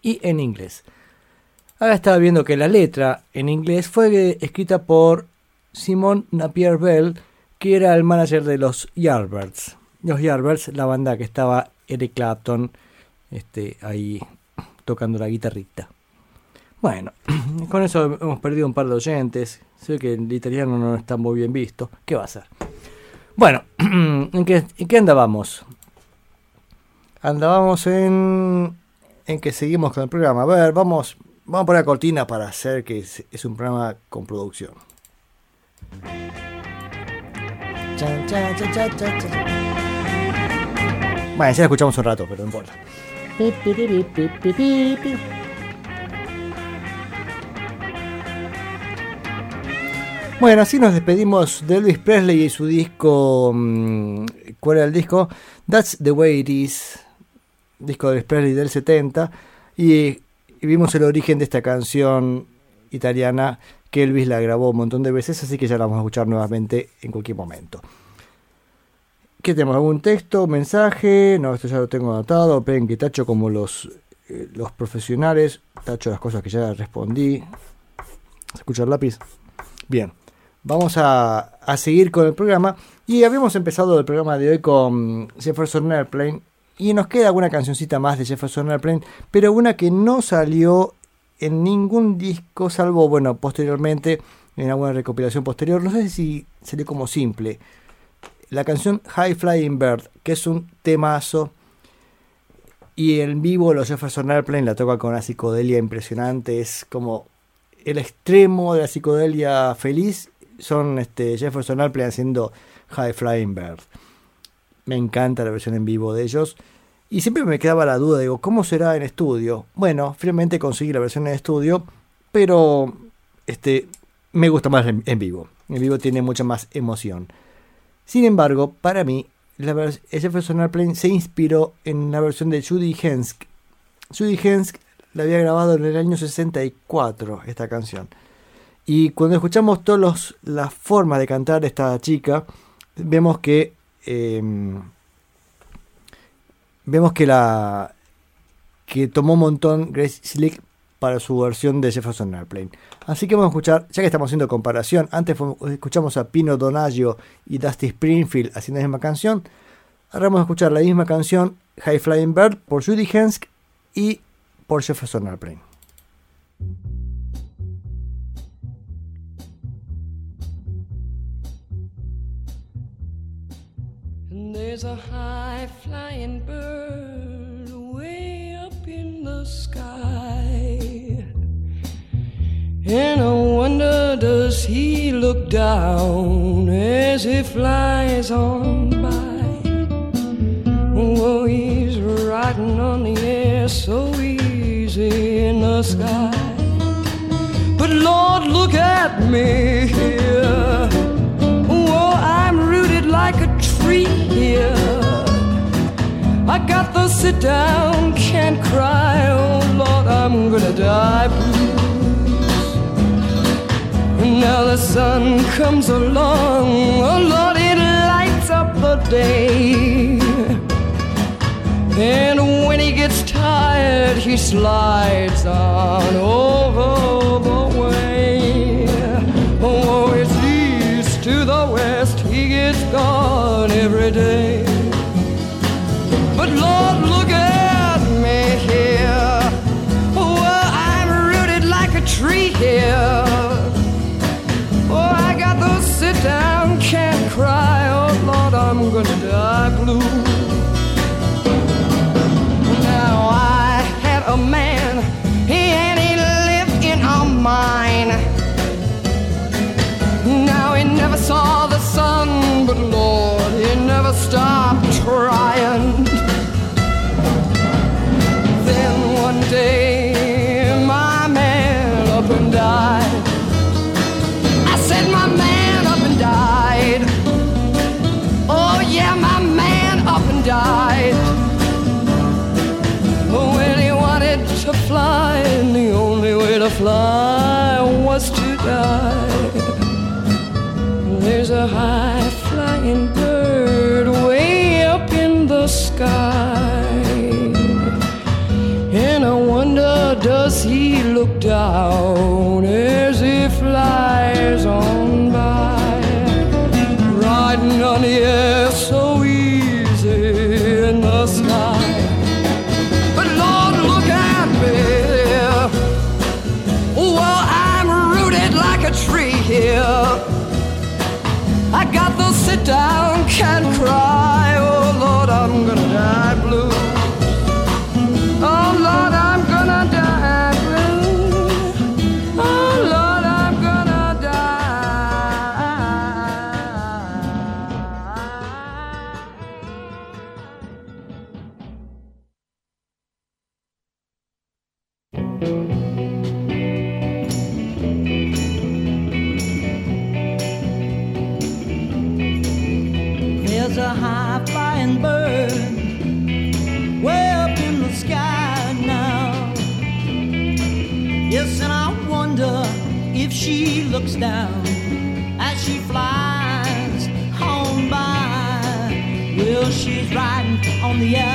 y en inglés. Ahora estaba viendo que la letra en inglés fue escrita por Simon Napier Bell, que era el manager de los Yardbirds. Los Yardbirds, la banda que estaba Eric Clapton este, ahí tocando la guitarrita. Bueno, con eso hemos perdido un par de oyentes. Sé que el italiano no está muy bien visto. ¿Qué va a ser? Bueno, ¿en qué, en qué andábamos? Andábamos en, en que seguimos con el programa. A ver, vamos, vamos a poner cortina para hacer que es, es un programa con producción. Chan, chan, chan. Bueno, ya la escuchamos un rato, pero no importa. Pi, pi, pi, Bueno, así nos despedimos de Elvis Presley y su disco. mm, ¿Cuál era el disco? That's the Way It Is. Disco de Presley del 70. Y, vimos el origen de esta canción italiana que Elvis la grabó un montón de veces, así que ya la vamos a escuchar nuevamente en cualquier momento. ¿Qué tenemos? ¿Algún texto? ¿Mensaje? No, esto ya lo tengo anotado. Ven que tacho como los, eh, los profesionales. Tacho las cosas que ya respondí. ¿Se escucha el lápiz? Bien. Vamos a, a seguir con el programa. Y habíamos empezado el programa de hoy con Jefferson Airplane. Y nos queda alguna cancioncita más de Jefferson Airplane. Pero una que no salió en ningún disco, salvo, bueno, posteriormente, en alguna recopilación posterior. No sé si salió como simple la canción High Flying Bird, que es un temazo. Y en vivo los Jefferson Airplane la toca con una psicodelia impresionante. Es como el extremo de la psicodelia feliz. Son este, Jefferson Airplane haciendo High Flying Bird. Me encanta la versión en vivo de ellos. Y siempre me quedaba la duda, digo, ¿cómo será en estudio? Bueno, finalmente conseguí la versión en estudio, pero este, me gusta más en, vivo. En vivo tiene mucha más emoción. Sin embargo, para mí, la Jefferson Airplane se inspiró en la versión de Judy Hensk. Judy Hensk la había grabado en el año 64, esta canción. Y cuando escuchamos todas las formas de cantar de esta chica, vemos que em, vemos que la que tomó un montón Grace Slick para su versión de Jefferson Airplane. Así que vamos a escuchar, ya que estamos haciendo comparación, antes escuchamos a Pino Donaggio y Dusty Springfield haciendo la misma canción. Ahora vamos a escuchar la misma canción, High Flying Bird, por Judy Hensk y por Jefferson Airplane. There's a high flying bird way up in the sky. And I wonder, does he look down as he flies on by? Oh, he's riding on the air so easy in the sky. But Lord, look at me here. Oh, I'm rooted like a tree here. I got the sit down, can't cry. Oh Lord, I'm gonna die blues. And now the sun comes along. Oh Lord, it lights up the day. And when he gets tired, he slides on over the way. Oh, it's east to the west, every day. Stopped trying. Then one day, my man up and died. I said, my man up and died. Oh, yeah, my man up and died. When he wanted to fly, and the only way to fly was to die. There's a high flying bird sky. And I wonder, does he look down air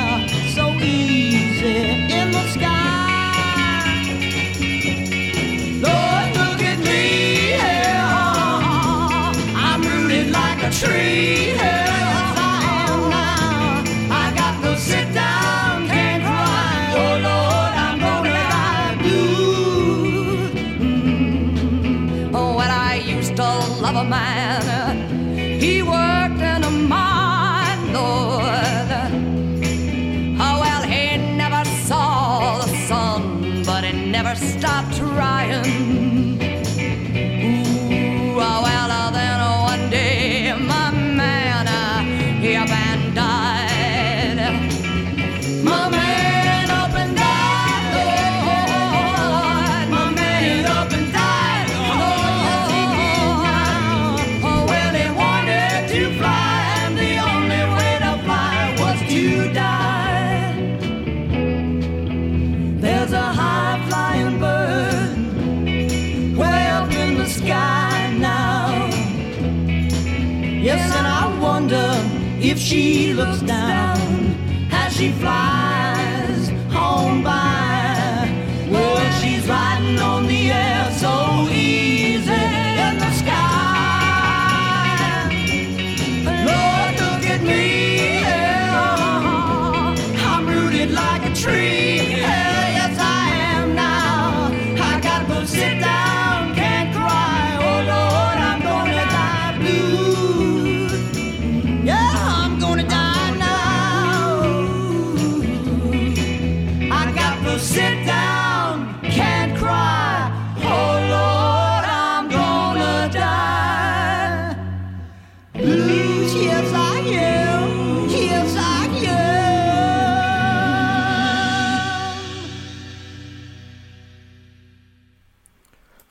She looked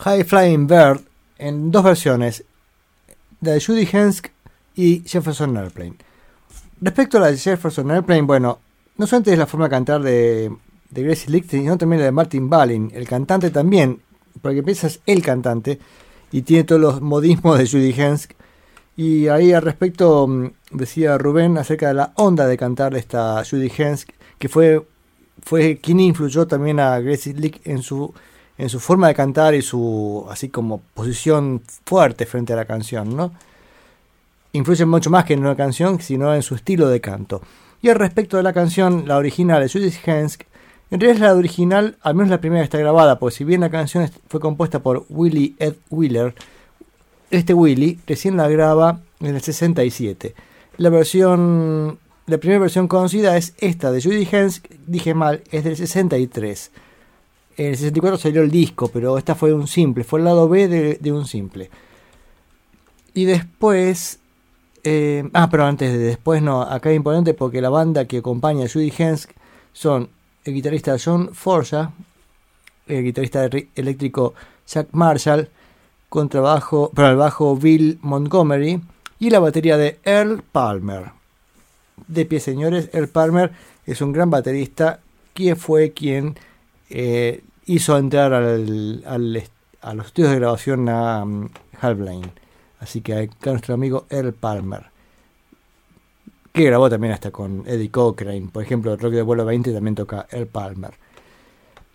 High Flying Bird en dos versiones, la de Judy Hensk y Jefferson Airplane. Respecto a la de Jefferson Airplane, bueno, no solamente es la forma de cantar de, Gracie Licht, sino también la de Martin Balin, el cantante también, porque piensas el cantante y tiene todos los modismos de Judy Hensk. Y ahí al respecto mm, decía Rubén acerca de la onda de cantar esta Judy Hensk, que fue, fue quien influyó también a Gracie Licht en su en su forma de cantar y su así como posición fuerte frente a la canción, ¿no? Influye mucho más que en una canción, sino en su estilo de canto. Y al respecto de la canción, la original de Judith Hensk, en realidad es la original, al menos la primera que está grabada, porque si bien la canción fue compuesta por Willie Ed Wheeler, este Willie recién la graba en el 67. La versión, la primera versión conocida es esta de Judy Hensk, dije mal, es del 63. En el 64 salió el disco, pero esta fue un simple, fue el lado B de, un simple. Y después. eh, ah, pero antes de después no, acá es importante porque la banda que acompaña a Judy Hensk son el guitarrista John Forja, el guitarrista ri- eléctrico Jack Marshall, contrabajo, para el bajo Bill Montgomery y la batería de Earl Palmer. De pie, señores, Earl Palmer es un gran baterista que fue quien eh, hizo entrar al, a los estudios de grabación a um, Hal Blaine. Así que acá nuestro amigo Earl Palmer, que grabó también hasta con Eddie Cochrane. Por ejemplo, Rock de Vuelo 20 también toca Earl Palmer.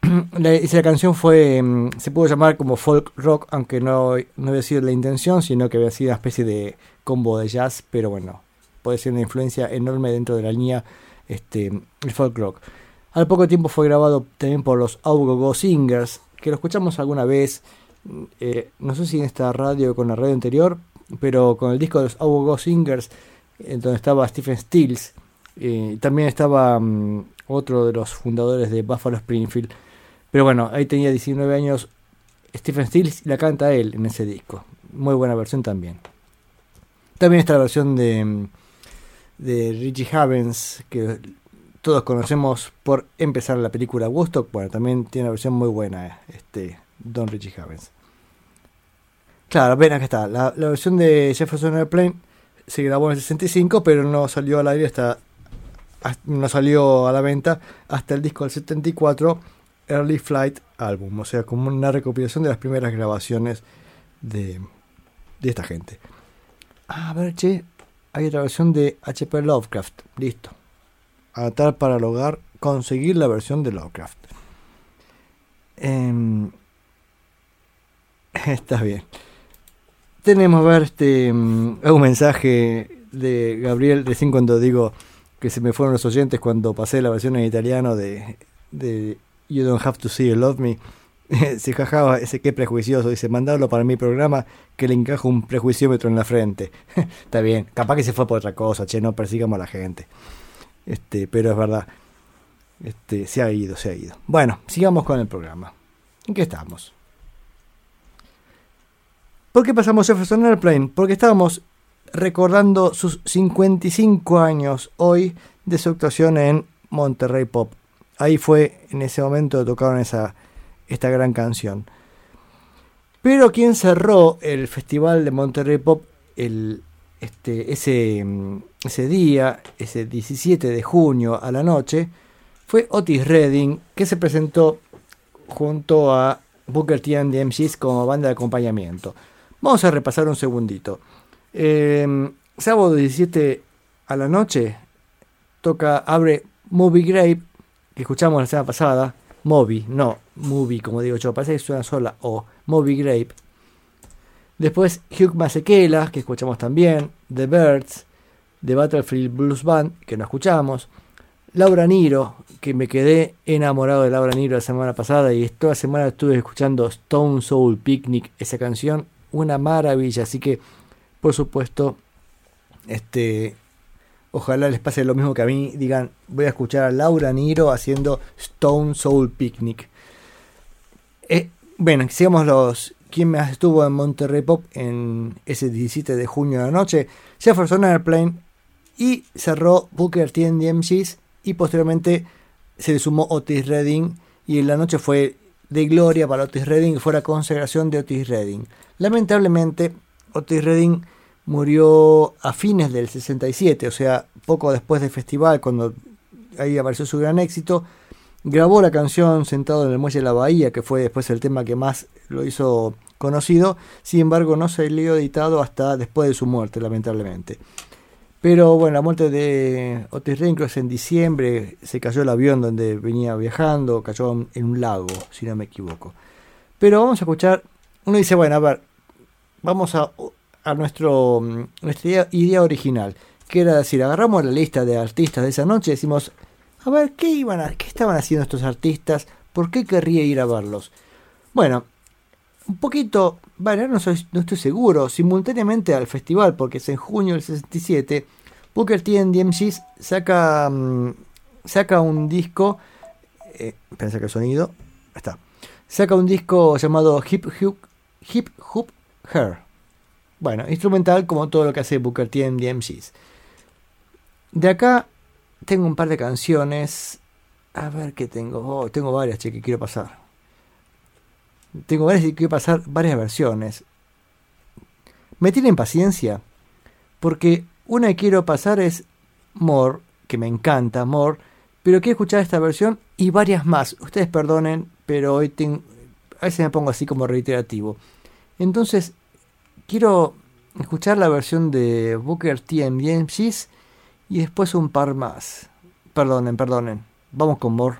la, esa canción fue mm, se pudo llamar como folk rock, aunque no, no había sido la intención, sino que había sido una especie de combo de jazz, pero bueno, puede ser una influencia enorme dentro de la línea este, el folk rock. Al poco tiempo fue grabado también por los Go Singers, que lo escuchamos alguna vez, eh, no sé si en esta radio o con la radio anterior, pero con el disco de los Go Singers, donde estaba Stephen Stills, eh, también estaba mm, otro de los fundadores de Buffalo Springfield. Pero bueno, ahí tenía 19 años Stephen Stills y la canta él en ese disco. Muy buena versión también. También está la versión de, mm, de Richie Havens, que todos conocemos por empezar la película Woodstock. Bueno, también tiene una versión muy buena, este Don Richie Havens. Claro, ven, acá está. La, versión de Jefferson Airplane se grabó en el 65, pero no salió al aire hasta- no salió a la venta hasta el disco del 74, Early Flight Album, o sea, como una recopilación de las primeras grabaciones de, de esta gente. Ah, a ver, che, hay otra versión de HP Lovecraft. Listo. Anotar para lograr conseguir la versión de Lovecraft. Em, está bien. Tenemos a ver este mm, un mensaje de Gabriel recién cuando digo que se me fueron los oyentes cuando pasé la versión en italiano de, de You Don't Have to See You Love Me. se jajaba ese que prejuicioso, dice, mandarlo para mi programa que le encaja un prejuiciómetro en la frente. Está bien, capaz que se fue por otra cosa, che, no persigamos a la gente. Este, pero es verdad. Este, se ha ido, se ha ido. Bueno, sigamos con el programa. ¿En qué estamos? ¿Por qué pasamos Jefferson Airplane? Porque estábamos recordando sus 55 años hoy de su actuación en Monterrey Pop. Ahí fue, en ese momento tocaron esa, esta gran canción. Pero quien cerró el Festival de Monterrey Pop el, este, ese, mm, ese día, ese 17 de junio a la noche, fue Otis Redding, que se presentó junto a Booker T and the MCs como banda de acompañamiento. Vamos a repasar un segundito. Eh, sábado 17 a la noche toca, abre Movie Grape, que escuchamos la semana pasada. Moby, no Movie, como digo yo, parece que suena sola o Moby Grape. Después Hugh Masekela, que escuchamos también. The Birds, The Battlefield Blues Band, que no escuchamos. Laura Niro, que me quedé enamorado de Laura Niro la semana pasada y toda semana estuve escuchando Stone Soul Picnic, esa canción, una maravilla. Así que, por supuesto, este, ojalá les pase lo mismo que a mí. Digan, voy a escuchar a Laura Niro haciendo Stone Soul Picnic. Eh, bueno, sigamos los. ¿Quién más estuvo en Monterrey Pop en ese 17 de junio de la noche? Jefferson Airplane y cerró Booker T and the MCs y posteriormente se le sumó Otis Redding y en la noche fue de gloria para Otis Redding, fue la consagración de Otis Redding. Lamentablemente, Otis Redding murió a fines del 67, o sea, poco después del festival, cuando ahí apareció su gran éxito. Grabó la canción Sentado en el Muelle de la Bahía, que fue después el tema que más lo hizo conocido. Sin embargo, no salió editado hasta después de su muerte, lamentablemente. Pero bueno, la muerte de Otis es en diciembre, se cayó el avión donde venía viajando, cayó en un lago, si no me equivoco. Pero vamos a escuchar, uno dice, bueno, a ver, vamos a, a nuestro, nuestra idea, idea original, que era decir, agarramos la lista de artistas de esa noche y decimos, a ver, ¿qué, iban a, ¿qué estaban haciendo estos artistas? ¿Por qué querría ir a verlos? Bueno, un poquito, bueno, no, soy, no estoy seguro, simultáneamente al festival, porque es en junio del 67, Booker T and saca, mm, saca un disco, eh, pensé que el sonido, está, saca un disco llamado Hip Hop, Hip Hop Her. Bueno, instrumental como todo lo que hace Booker T and. De acá tengo un par de canciones. A ver qué tengo. Oh, tengo varias, che, que quiero pasar. Tengo varias y quiero pasar varias versiones. Me tienen paciencia. Porque una que quiero pasar es More, que me encanta, More. Pero quiero escuchar esta versión y varias más. Ustedes perdonen, pero hoy tengo, a veces me pongo así como reiterativo. Entonces, quiero escuchar la versión de Booker T and the y después un par más. Perdonen, perdonen. Vamos con More.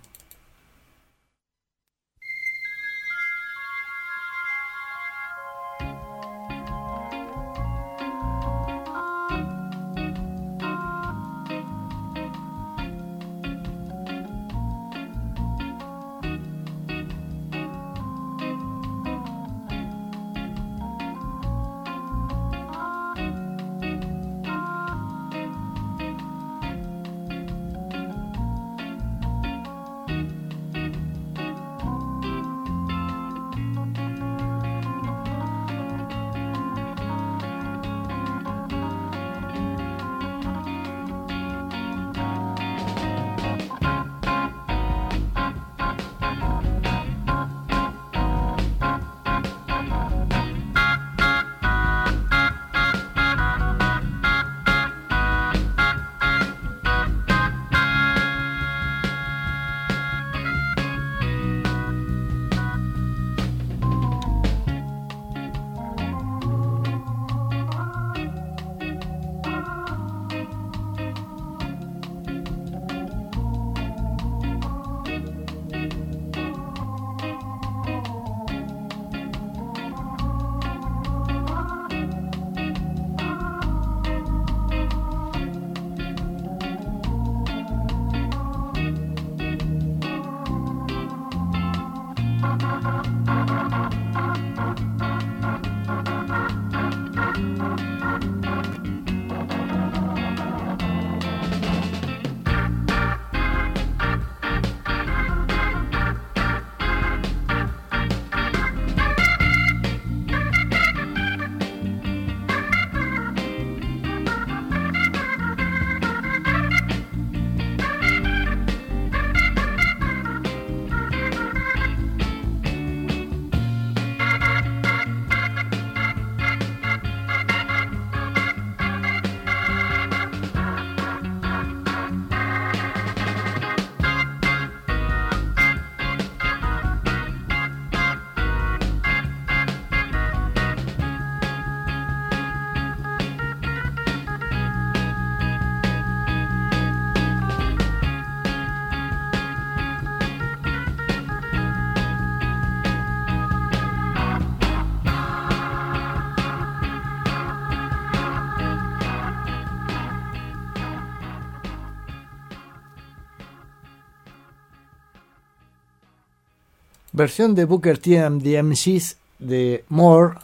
Versión de Booker T and the MCs de More,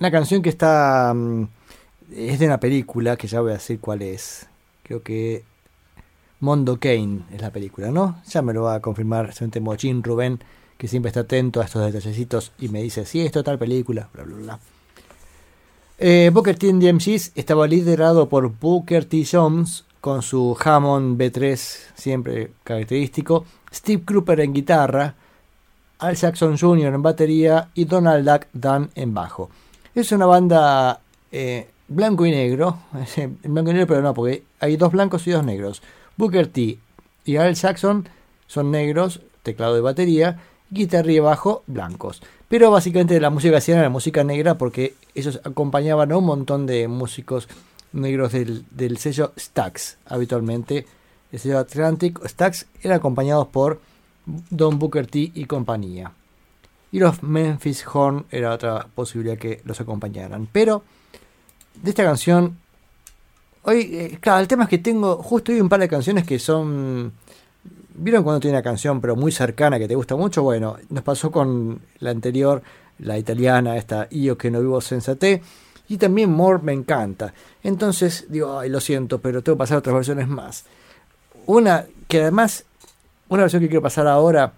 una canción que está mm, es de una película que ya voy a decir cuál es. Creo que Mondo Kane es la película, ¿no? Ya me lo va a confirmar seguramente Mochín Rubén, que siempre está atento a estos detallecitos y me dice, sí, esto es tal película, bla, bla, bla. Eh, Booker T and the MCs estaba liderado por Booker T. Jones con su Hammond B3 siempre característico, Steve Cropper en guitarra, Al Jackson Jr. en batería y Donald Duck Dunn en bajo. Es una banda eh, blanco y negro, blanco y negro pero no, porque hay dos blancos y dos negros. Booker T y Al Jackson son negros, teclado de batería, guitarra y bajo blancos. Pero básicamente la música que era música negra porque ellos acompañaban a un montón de músicos negros del, del sello Stax habitualmente. El sello Atlantic Stax eran acompañados por Don Booker T y compañía. Y los Memphis Horn era otra posibilidad que los acompañaran. Pero de esta canción, hoy, eh, claro, el tema es que tengo justo hoy un par de canciones que son ¿Vieron cuando tiene una canción pero muy cercana que te gusta mucho? Bueno, nos pasó con la anterior, la italiana, esta Io que no vivo senza te. Y también More me encanta. Entonces digo, ay, lo siento, pero tengo que pasar otras versiones más. Una que además, una versión que quiero pasar ahora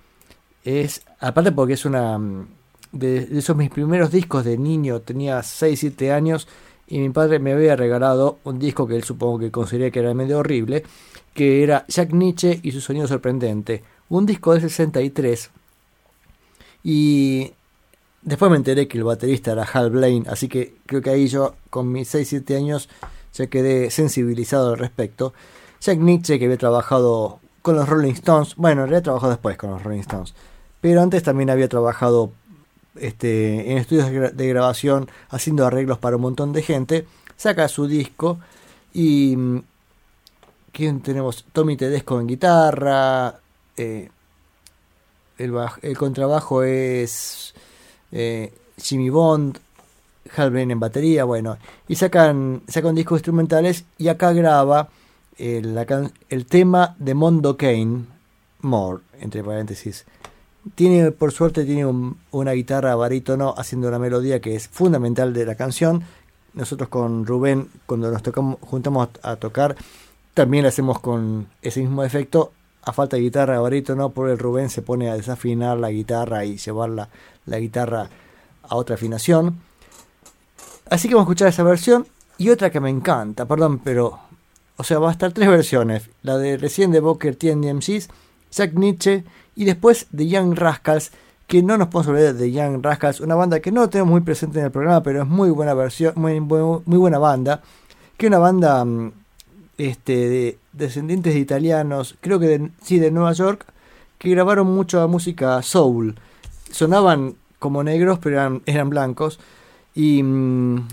es, aparte porque es una mm, de, esos mis primeros discos de niño, tenía 6, 7 años y mi padre me había regalado un disco que él supongo que consideré que era medio horrible, que era Jack Nietzsche y su sonido sorprendente, un disco de 63. Y después me enteré que el baterista era Hal Blaine, así que creo que ahí yo con mis 6-7 años ya quedé sensibilizado al respecto. Jack Nietzsche que había trabajado con los Rolling Stones, bueno, había trabajado después con los Rolling Stones, pero antes también había trabajado este, en estudios de gra- de grabación haciendo arreglos para un montón de gente, saca su disco y ¿quién tenemos? Tommy Tedesco en guitarra, eh, el, baj- el contrabajo es eh, Jimmy Bond, Hal Blaine en batería, bueno, y sacan, sacan discos instrumentales y acá graba la el tema de Mondo Kane, More, entre paréntesis. Tiene, por suerte, tiene un- una guitarra barítono haciendo una melodía que es fundamental de la canción. Nosotros con Rubén, cuando nos tocamos, juntamos a tocar, también lo hacemos con ese mismo efecto. A falta de guitarra barítono, por el Rubén se pone a desafinar la guitarra y llevar la, la guitarra a otra afinación. Así que vamos a escuchar esa versión y otra que me encanta, perdón, pero. O sea, va a estar tres versiones: la de recién de Booker T and the MCs, Jack Nietzsche y después de Young Rascals, que no nos podemos olvidar de Young Rascals, una banda que no tenemos muy presente en el programa, pero es muy buena versión, muy, bu- muy buena banda, que una banda mm, este, de descendientes de italianos, creo que de, sí, de Nueva York, que grabaron mucha música soul. Sonaban como negros, pero eran, eran blancos. Y mm,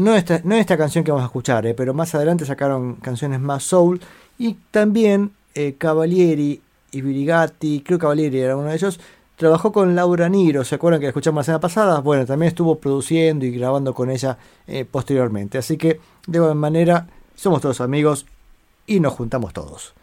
no, esta, no esta canción que vamos a escuchar, eh, pero más adelante sacaron canciones más soul. Y también eh, Cavalieri y Brigatti, creo que Cavalieri era uno de ellos, trabajó con Laura Niro, ¿se acuerdan que la escuchamos la semana pasada? Bueno, también estuvo produciendo y grabando con ella eh, posteriormente. Así que, de alguna manera, somos todos amigos y nos juntamos todos.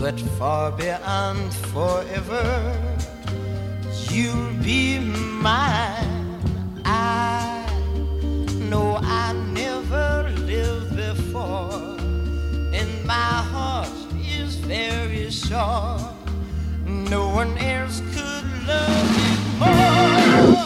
But far beyond forever, you'll be mine. I know I never lived before, and my heart is very sure. No one else could love me more.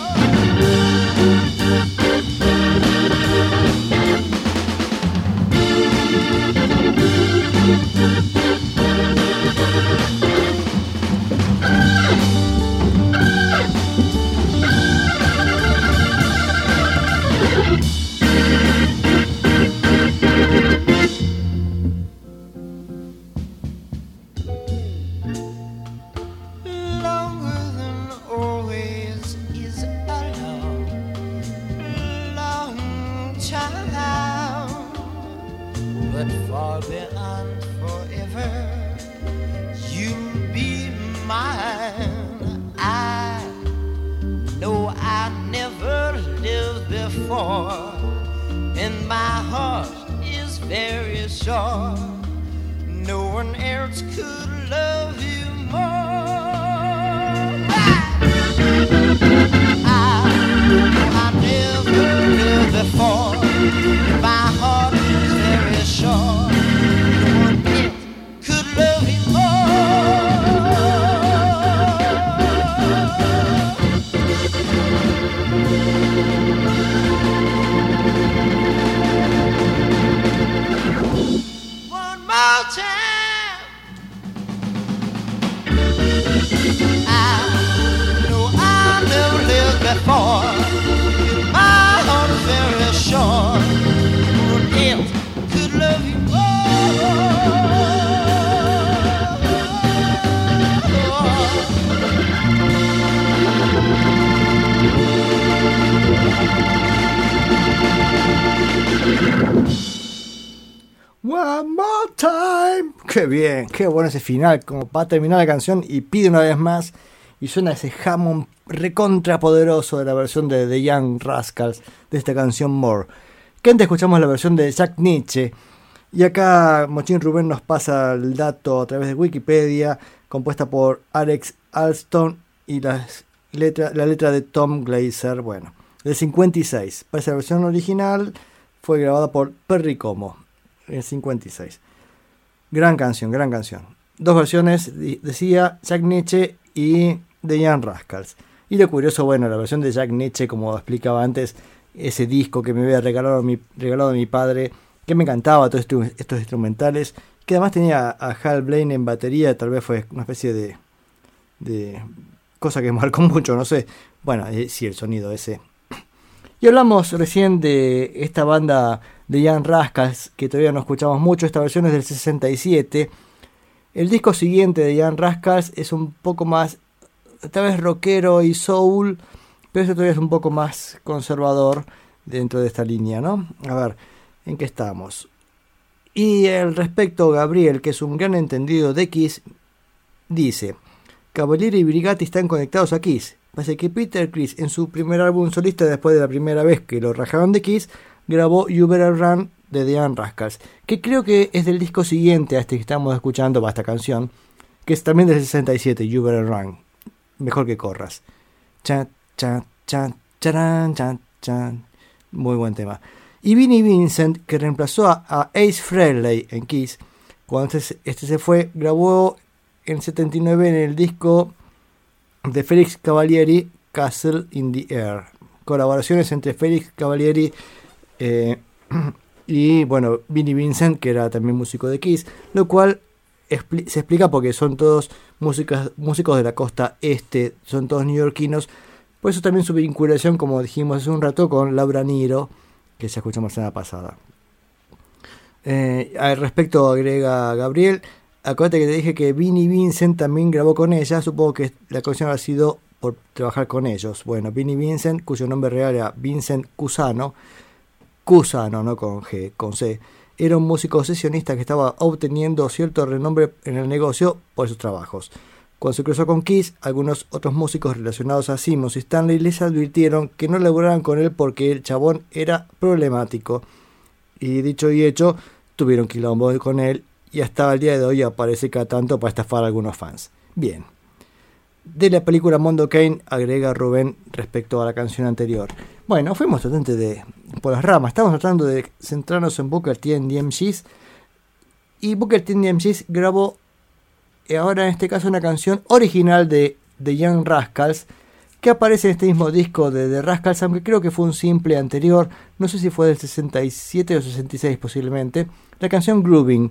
Qué bueno ese final. Como para terminar la canción y pide una vez más. Y suena ese Hammond recontra poderoso de la versión de The Young Rascals de esta canción More. Que antes escuchamos la versión de Jack Nietzsche. Y acá Mochín Rubén nos pasa el dato a través de Wikipedia, compuesta por Alex Alston y las letra, la letra de Tom Glazer. Bueno, del 56. Para esa versión original fue grabada por Perry Como en 56. Gran canción, gran canción. Dos versiones, decía Jack Nietzsche y The Young Rascals. Y lo curioso, bueno, la versión de Jack Nietzsche, como explicaba antes, ese disco que me había regalado mi, regalado mi padre, que me encantaba todos estos, estos instrumentales, que además tenía a Hal Blaine en batería, tal vez fue una especie de, de cosa que marcó mucho, no sé. Bueno, eh, sí, el sonido ese. Y hablamos recién de esta banda de Jan Rascals, que todavía no escuchamos mucho, esta versión es del 67. El disco siguiente de Jan Rascals es un poco más, tal vez rockero y soul, pero este todavía es un poco más conservador dentro de esta línea, ¿no? A ver, ¿en qué estamos? Y al respecto, Gabriel, que es un gran entendido de Kiss, dice, Cavalieri y Brigatti están conectados a Kiss. Pasa que Peter Criss, en su primer álbum solista, después de la primera vez que lo rajaron de Kiss, grabó You Better Run de The Rascals, que creo que es del disco siguiente a este que estamos escuchando, va esta canción, que es también del 67, You Better Run. Mejor que corras. Chan, chan, chan, charan, chan, chan. Muy buen tema. Y Vinnie Vincent, que reemplazó a, a Ace Frehley en Kiss, cuando este, este se fue, grabó en 79 en el disco de Félix Cavalieri, Castle in the Air. Colaboraciones entre Félix Cavalieri eh, y, bueno, Vinnie Vincent, que era también músico de Kiss, lo cual se explica porque son todos músicos de la costa este, son todos neoyorquinos. Por eso también su vinculación, como dijimos hace un rato, con Laura Niro, que ya escuchamos la semana pasada. Eh, al respecto, agrega Gabriel, acuérdate que te dije que Vinnie Vincent también grabó con ella, supongo que la canción ha sido por trabajar con ellos. Bueno, Vinnie Vincent, cuyo nombre real era Vincent Cusano, Cusano, no con G, con C, era un músico sesionista que estaba obteniendo cierto renombre en el negocio por sus trabajos. Cuando se cruzó con Kiss, algunos otros músicos relacionados a Simmons y Stanley les advirtieron que no laboraran con él porque el chabón era problemático. Y dicho y hecho, tuvieron quilombo con él y hasta el día de hoy aparece cada tanto para estafar a algunos fans. Bien. De la película Mondo Kane agrega Rubén respecto a la canción anterior. Bueno, fuimos totalmente de, por las ramas. Estamos tratando de centrarnos en Booker T en DMGs. Y Booker T en DMGs grabó eh, ahora en este caso una canción original de, de Young Rascals que aparece en este mismo disco de The Rascals, aunque creo que fue un simple anterior, no sé si fue del 67 o 66 posiblemente, la canción Grooving,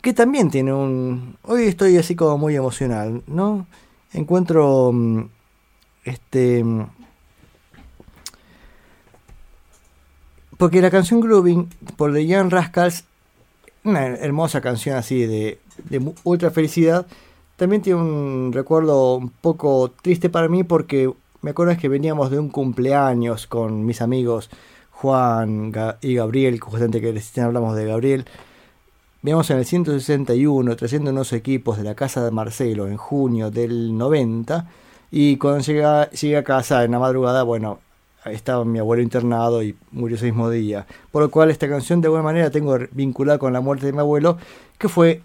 que también tiene un... Hoy estoy así como muy emocional, ¿no? Encuentro mm, este... Porque la canción Grooving por The Young Rascals, una hermosa canción así de, de ultra felicidad, también tiene un recuerdo un poco triste para mí porque me acuerdo que veníamos de un cumpleaños con mis amigos Juan y Gabriel, justamente que hablamos de Gabriel. Veníamos en el 161, trayendo unos equipos de la casa de Marcelo en junio del 90. Y cuando llegué, llegué a casa en la madrugada, bueno, estaba mi abuelo internado y murió ese mismo día. Por lo cual esta canción de alguna manera tengo vinculada con la muerte de mi abuelo, que fue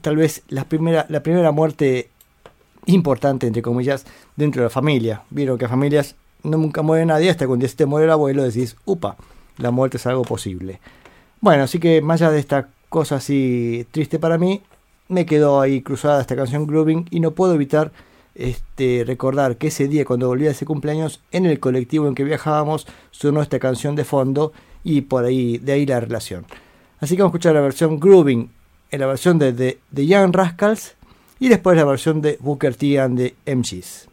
tal vez la primera, la primera muerte importante, entre comillas, dentro de la familia. Vieron que familias no nunca muere nadie hasta que un se te muere el abuelo decís, upa, la muerte es algo posible. Bueno, así que más allá de esta cosa así triste para mí, me quedó ahí cruzada esta canción Grooving y no puedo evitar este, recordar que ese día cuando volví a ese cumpleaños en el colectivo en que viajábamos sonó esta canción de fondo y por ahí de ahí la relación. Así que vamos a escuchar la versión Grooving en la versión de The, Young Rascals y después la versión de Booker T and the MGs.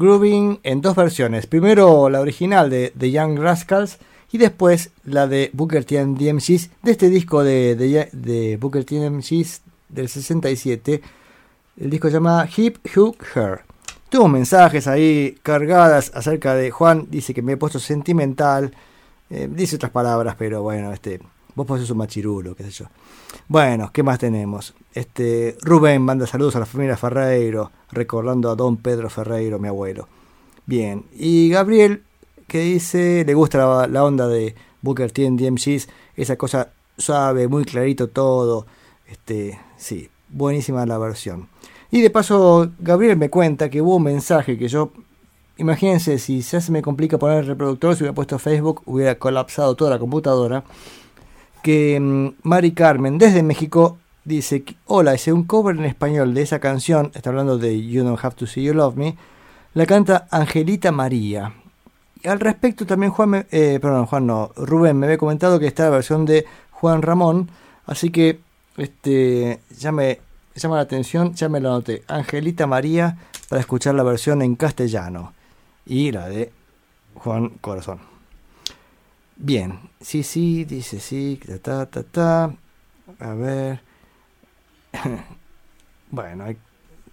Grooving en dos versiones. Primero la original de The Young Rascals y después la de Booker T and the MCs de este disco de, Booker T and the MCs del 67. El disco se llama Hip Hook Her. Tuvo mensajes ahí cargadas acerca de Juan. Dice que me he puesto sentimental. eh, dice otras palabras, pero bueno, este. Vos sos un machirulo, qué sé yo. Bueno, ¿qué más tenemos? Este, Rubén manda saludos a la familia Ferreiro, recordando a don Pedro Ferreiro, mi abuelo. Bien, y Gabriel, que dice, le gusta la, onda de Booker T en DMCs, esa cosa suave, muy clarito todo. Este, sí, buenísima la versión. Y de paso, Gabriel me cuenta que hubo un mensaje que yo, imagínense, si se me complica poner el reproductor, si hubiera puesto Facebook, hubiera colapsado toda la computadora que mm, Mari Carmen desde México dice, hola, hice un cover en español de esa canción, está hablando de You Don't Have to See You Love Me, la canta Angelita María. Y al respecto también Juan, me- eh, perdón, Juan no, Rubén me había comentado que está la versión de Juan Ramón, así que este, ya me llama la atención, ya me lo anoté, Angelita María para escuchar la versión en castellano y la de Juan Corazón. Bien, sí, sí, dice sí, ta, ta, ta, ta. A ver. bueno,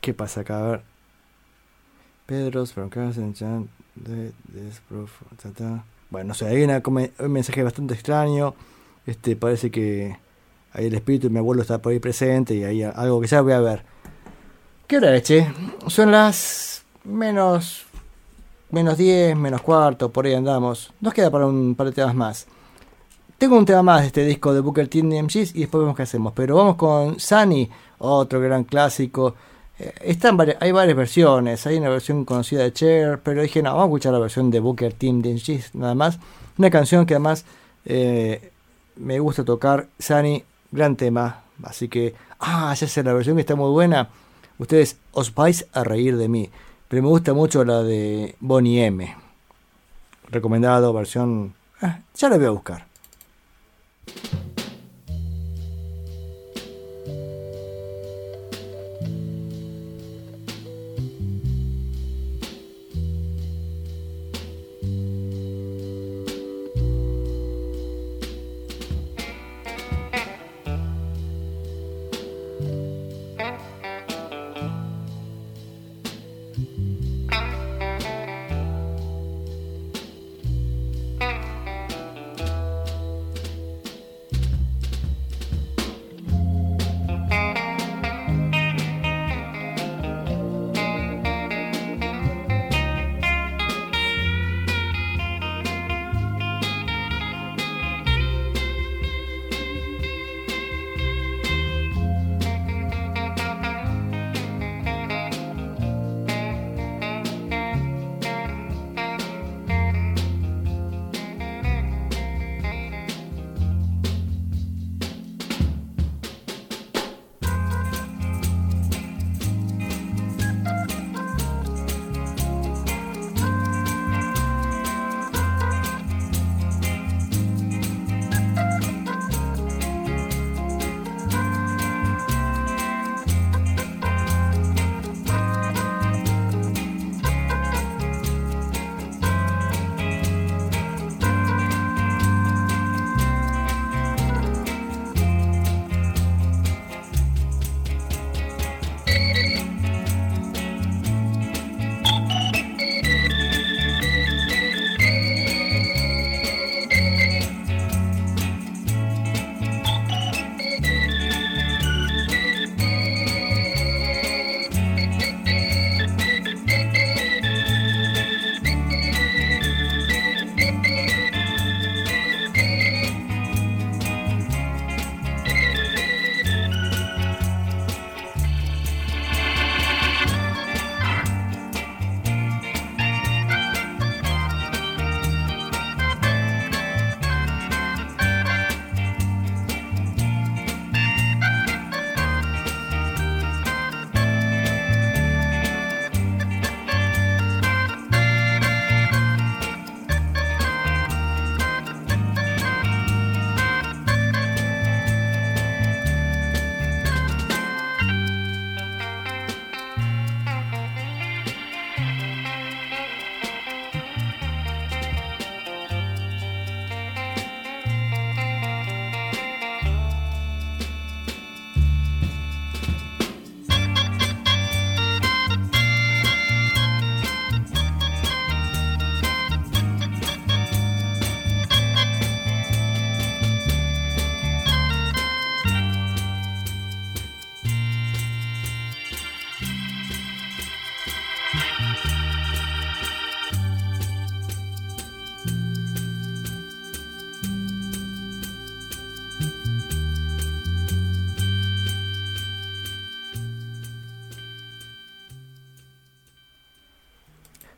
¿qué pasa acá? A ver. Pedro's Broadcasting Chan de. Bueno, no sé, hay una un mensaje bastante extraño. Este, parece que ahí el espíritu de mi abuelo está por ahí presente y hay algo que ya voy a ver. ¿Qué hora es, che? Son las menos menos 10, menos cuarto, por ahí andamos. Nos queda para un par de temas más. Tengo un tema más de este disco de Booker T and MGs y después vemos qué hacemos. Pero vamos con Sunny, otro gran clásico. Eh, hay varias versiones. Hay una versión conocida de Cher, pero dije, no, vamos a escuchar la versión de Booker T and MGs nada más. Una canción que además eh, me gusta tocar. Sunny, gran tema. Así que, ah, ya sé, la versión que está muy buena. Ustedes os vais a reír de mí. Pero me gusta mucho la de Bonnie M. Recomendado, versión. ah, ya la voy a buscar. Thank you.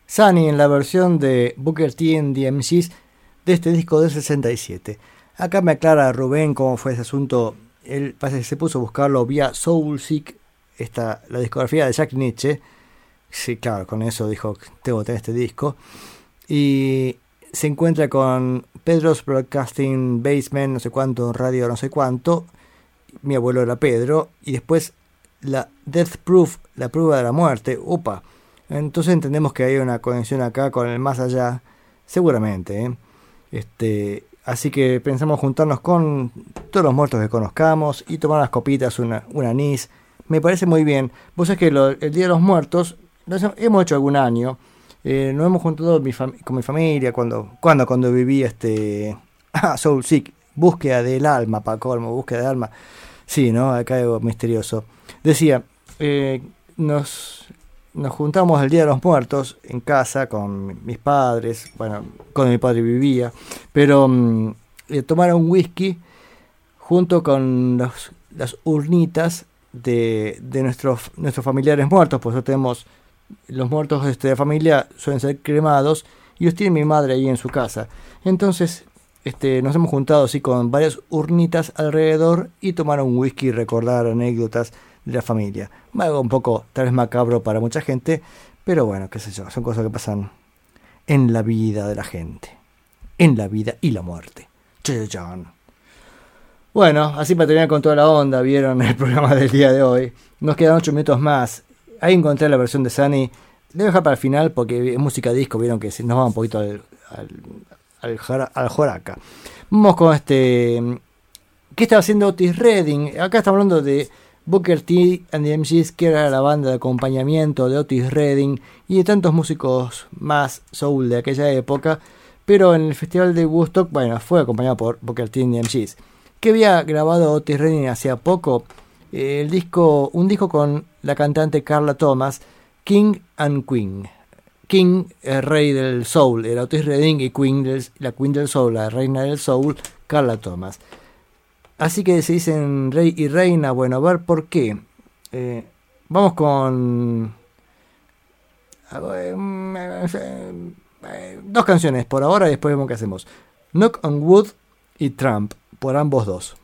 Sunny en la versión de Booker T en DMCs de este disco del 67. Acá me aclara Rubén cómo fue ese asunto. Él parece que se puso a buscarlo vía Soulseek, esta, la discografía de Jack Nietzsche. Sí, claro, con eso dijo, tengo que tener este disco. Y se encuentra con Pedro's Broadcasting Basement, no sé cuánto, radio no sé cuánto. Mi abuelo era Pedro. Y después la Death Proof, la prueba de la muerte. Upa. Entonces entendemos que hay una conexión acá con el más allá. Seguramente. ¿eh? Este, así que pensamos juntarnos con todos los muertos que conozcamos y tomar unas copitas, una, un anís. Me parece muy bien. Vos sabés que lo- el Día de los Muertos nos hemos hecho algún año. Eh, nos hemos juntado mi con mi familia cuando, cuando, cuando viví este ah, Soul Sick, búsqueda del alma, para colmo, búsqueda del alma. Sí, ¿no? Acá algo misterioso. Decía, eh, nos, nos juntamos el Día de los Muertos en casa con mis padres, bueno, con mi padre vivía, pero eh, tomaron whisky junto con las urnitas de, de nuestros, nuestros familiares muertos, pues nosotros tenemos los muertos este, de familia suelen ser cremados y los tiene mi madre ahí en su casa. Entonces este, nos hemos juntado así con varias urnitas alrededor y tomar un whisky y recordar anécdotas de la familia. Algo un poco tal vez macabro para mucha gente, pero bueno, qué sé yo, son cosas que pasan en la vida de la gente. En la vida y la muerte. Chayayán. Bueno, así para terminar con toda la onda, vieron el programa del día de hoy. Nos quedan 8 minutos más. Ahí encontré la versión de Sunny. A dejar para el final porque es música disco, vieron que nos va un poquito al, al, al, al joraca. Vamos con este. ¿Qué estaba haciendo Otis Redding? Acá estamos hablando de Booker T and the MGs, que era la banda de acompañamiento de Otis Redding y de tantos músicos más soul de aquella época. Pero en el festival de Woodstock, bueno, fue acompañado por Booker T and the MGs. Que había grabado Otis Redding hacía poco eh, el disco, un disco con la cantante Carla Thomas, King and Queen. King, el rey del soul, era Otis Redding y Queen, la Queen del soul, la reina del soul, Carla Thomas. Así que se dicen rey y reina, bueno, a ver por qué. Eh, vamos con mm, eh, dos canciones por ahora y después vemos qué hacemos. Knock on Wood y Trump, por ambos dos.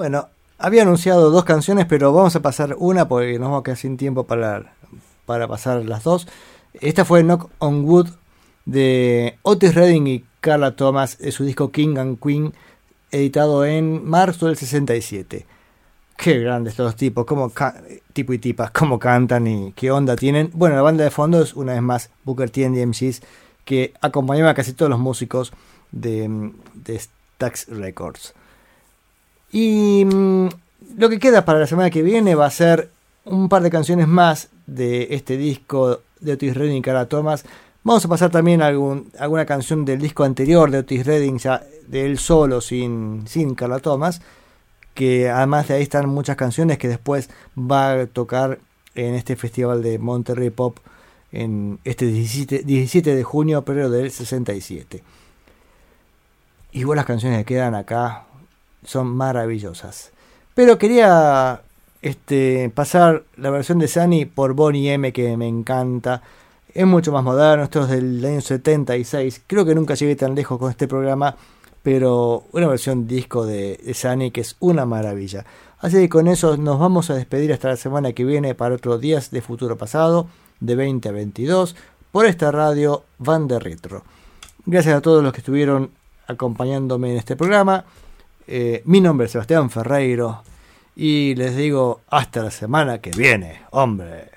Bueno, había anunciado dos canciones, pero vamos a pasar una porque nos vamos a quedar sin tiempo para, para pasar las dos. Esta fue Knock on Wood de Otis Redding y Carla Thomas de su disco King and Queen editado en marzo del 67. Qué grandes los tipos, cómo tipo y tipas, cómo cantan y qué onda tienen. Bueno, la banda de fondo es una vez más Booker T and the MCs, que acompañaba a casi todos los músicos de, de Stax Records. Y mm, lo que queda para la semana que viene va a ser un par de canciones más de este disco de Otis Redding y Cara Thomas. Vamos a pasar también alguna canción del disco anterior de Otis Redding, ya de él solo, sin, sin Carla Thomas. Que además de ahí están muchas canciones que después va a tocar en este festival de Monterrey Pop en este 17, 17 de junio, pero del 67. Igual las canciones que quedan acá son maravillosas. Pero quería este, pasar la versión de Sunny por Bonnie M, que me encanta. Es mucho más moderno, esto es del año 76. Creo que nunca llegué tan lejos con este programa, pero una versión disco de, Sunny que es una maravilla. Así que con eso nos vamos a despedir hasta la semana que viene para otros días de futuro pasado, de 20 a 22, por esta radio Van de Retro. Gracias a todos los que estuvieron acompañándome en este programa. Eh, mi nombre es Sebastián Ferreiro y les digo hasta la semana que viene. Hombre.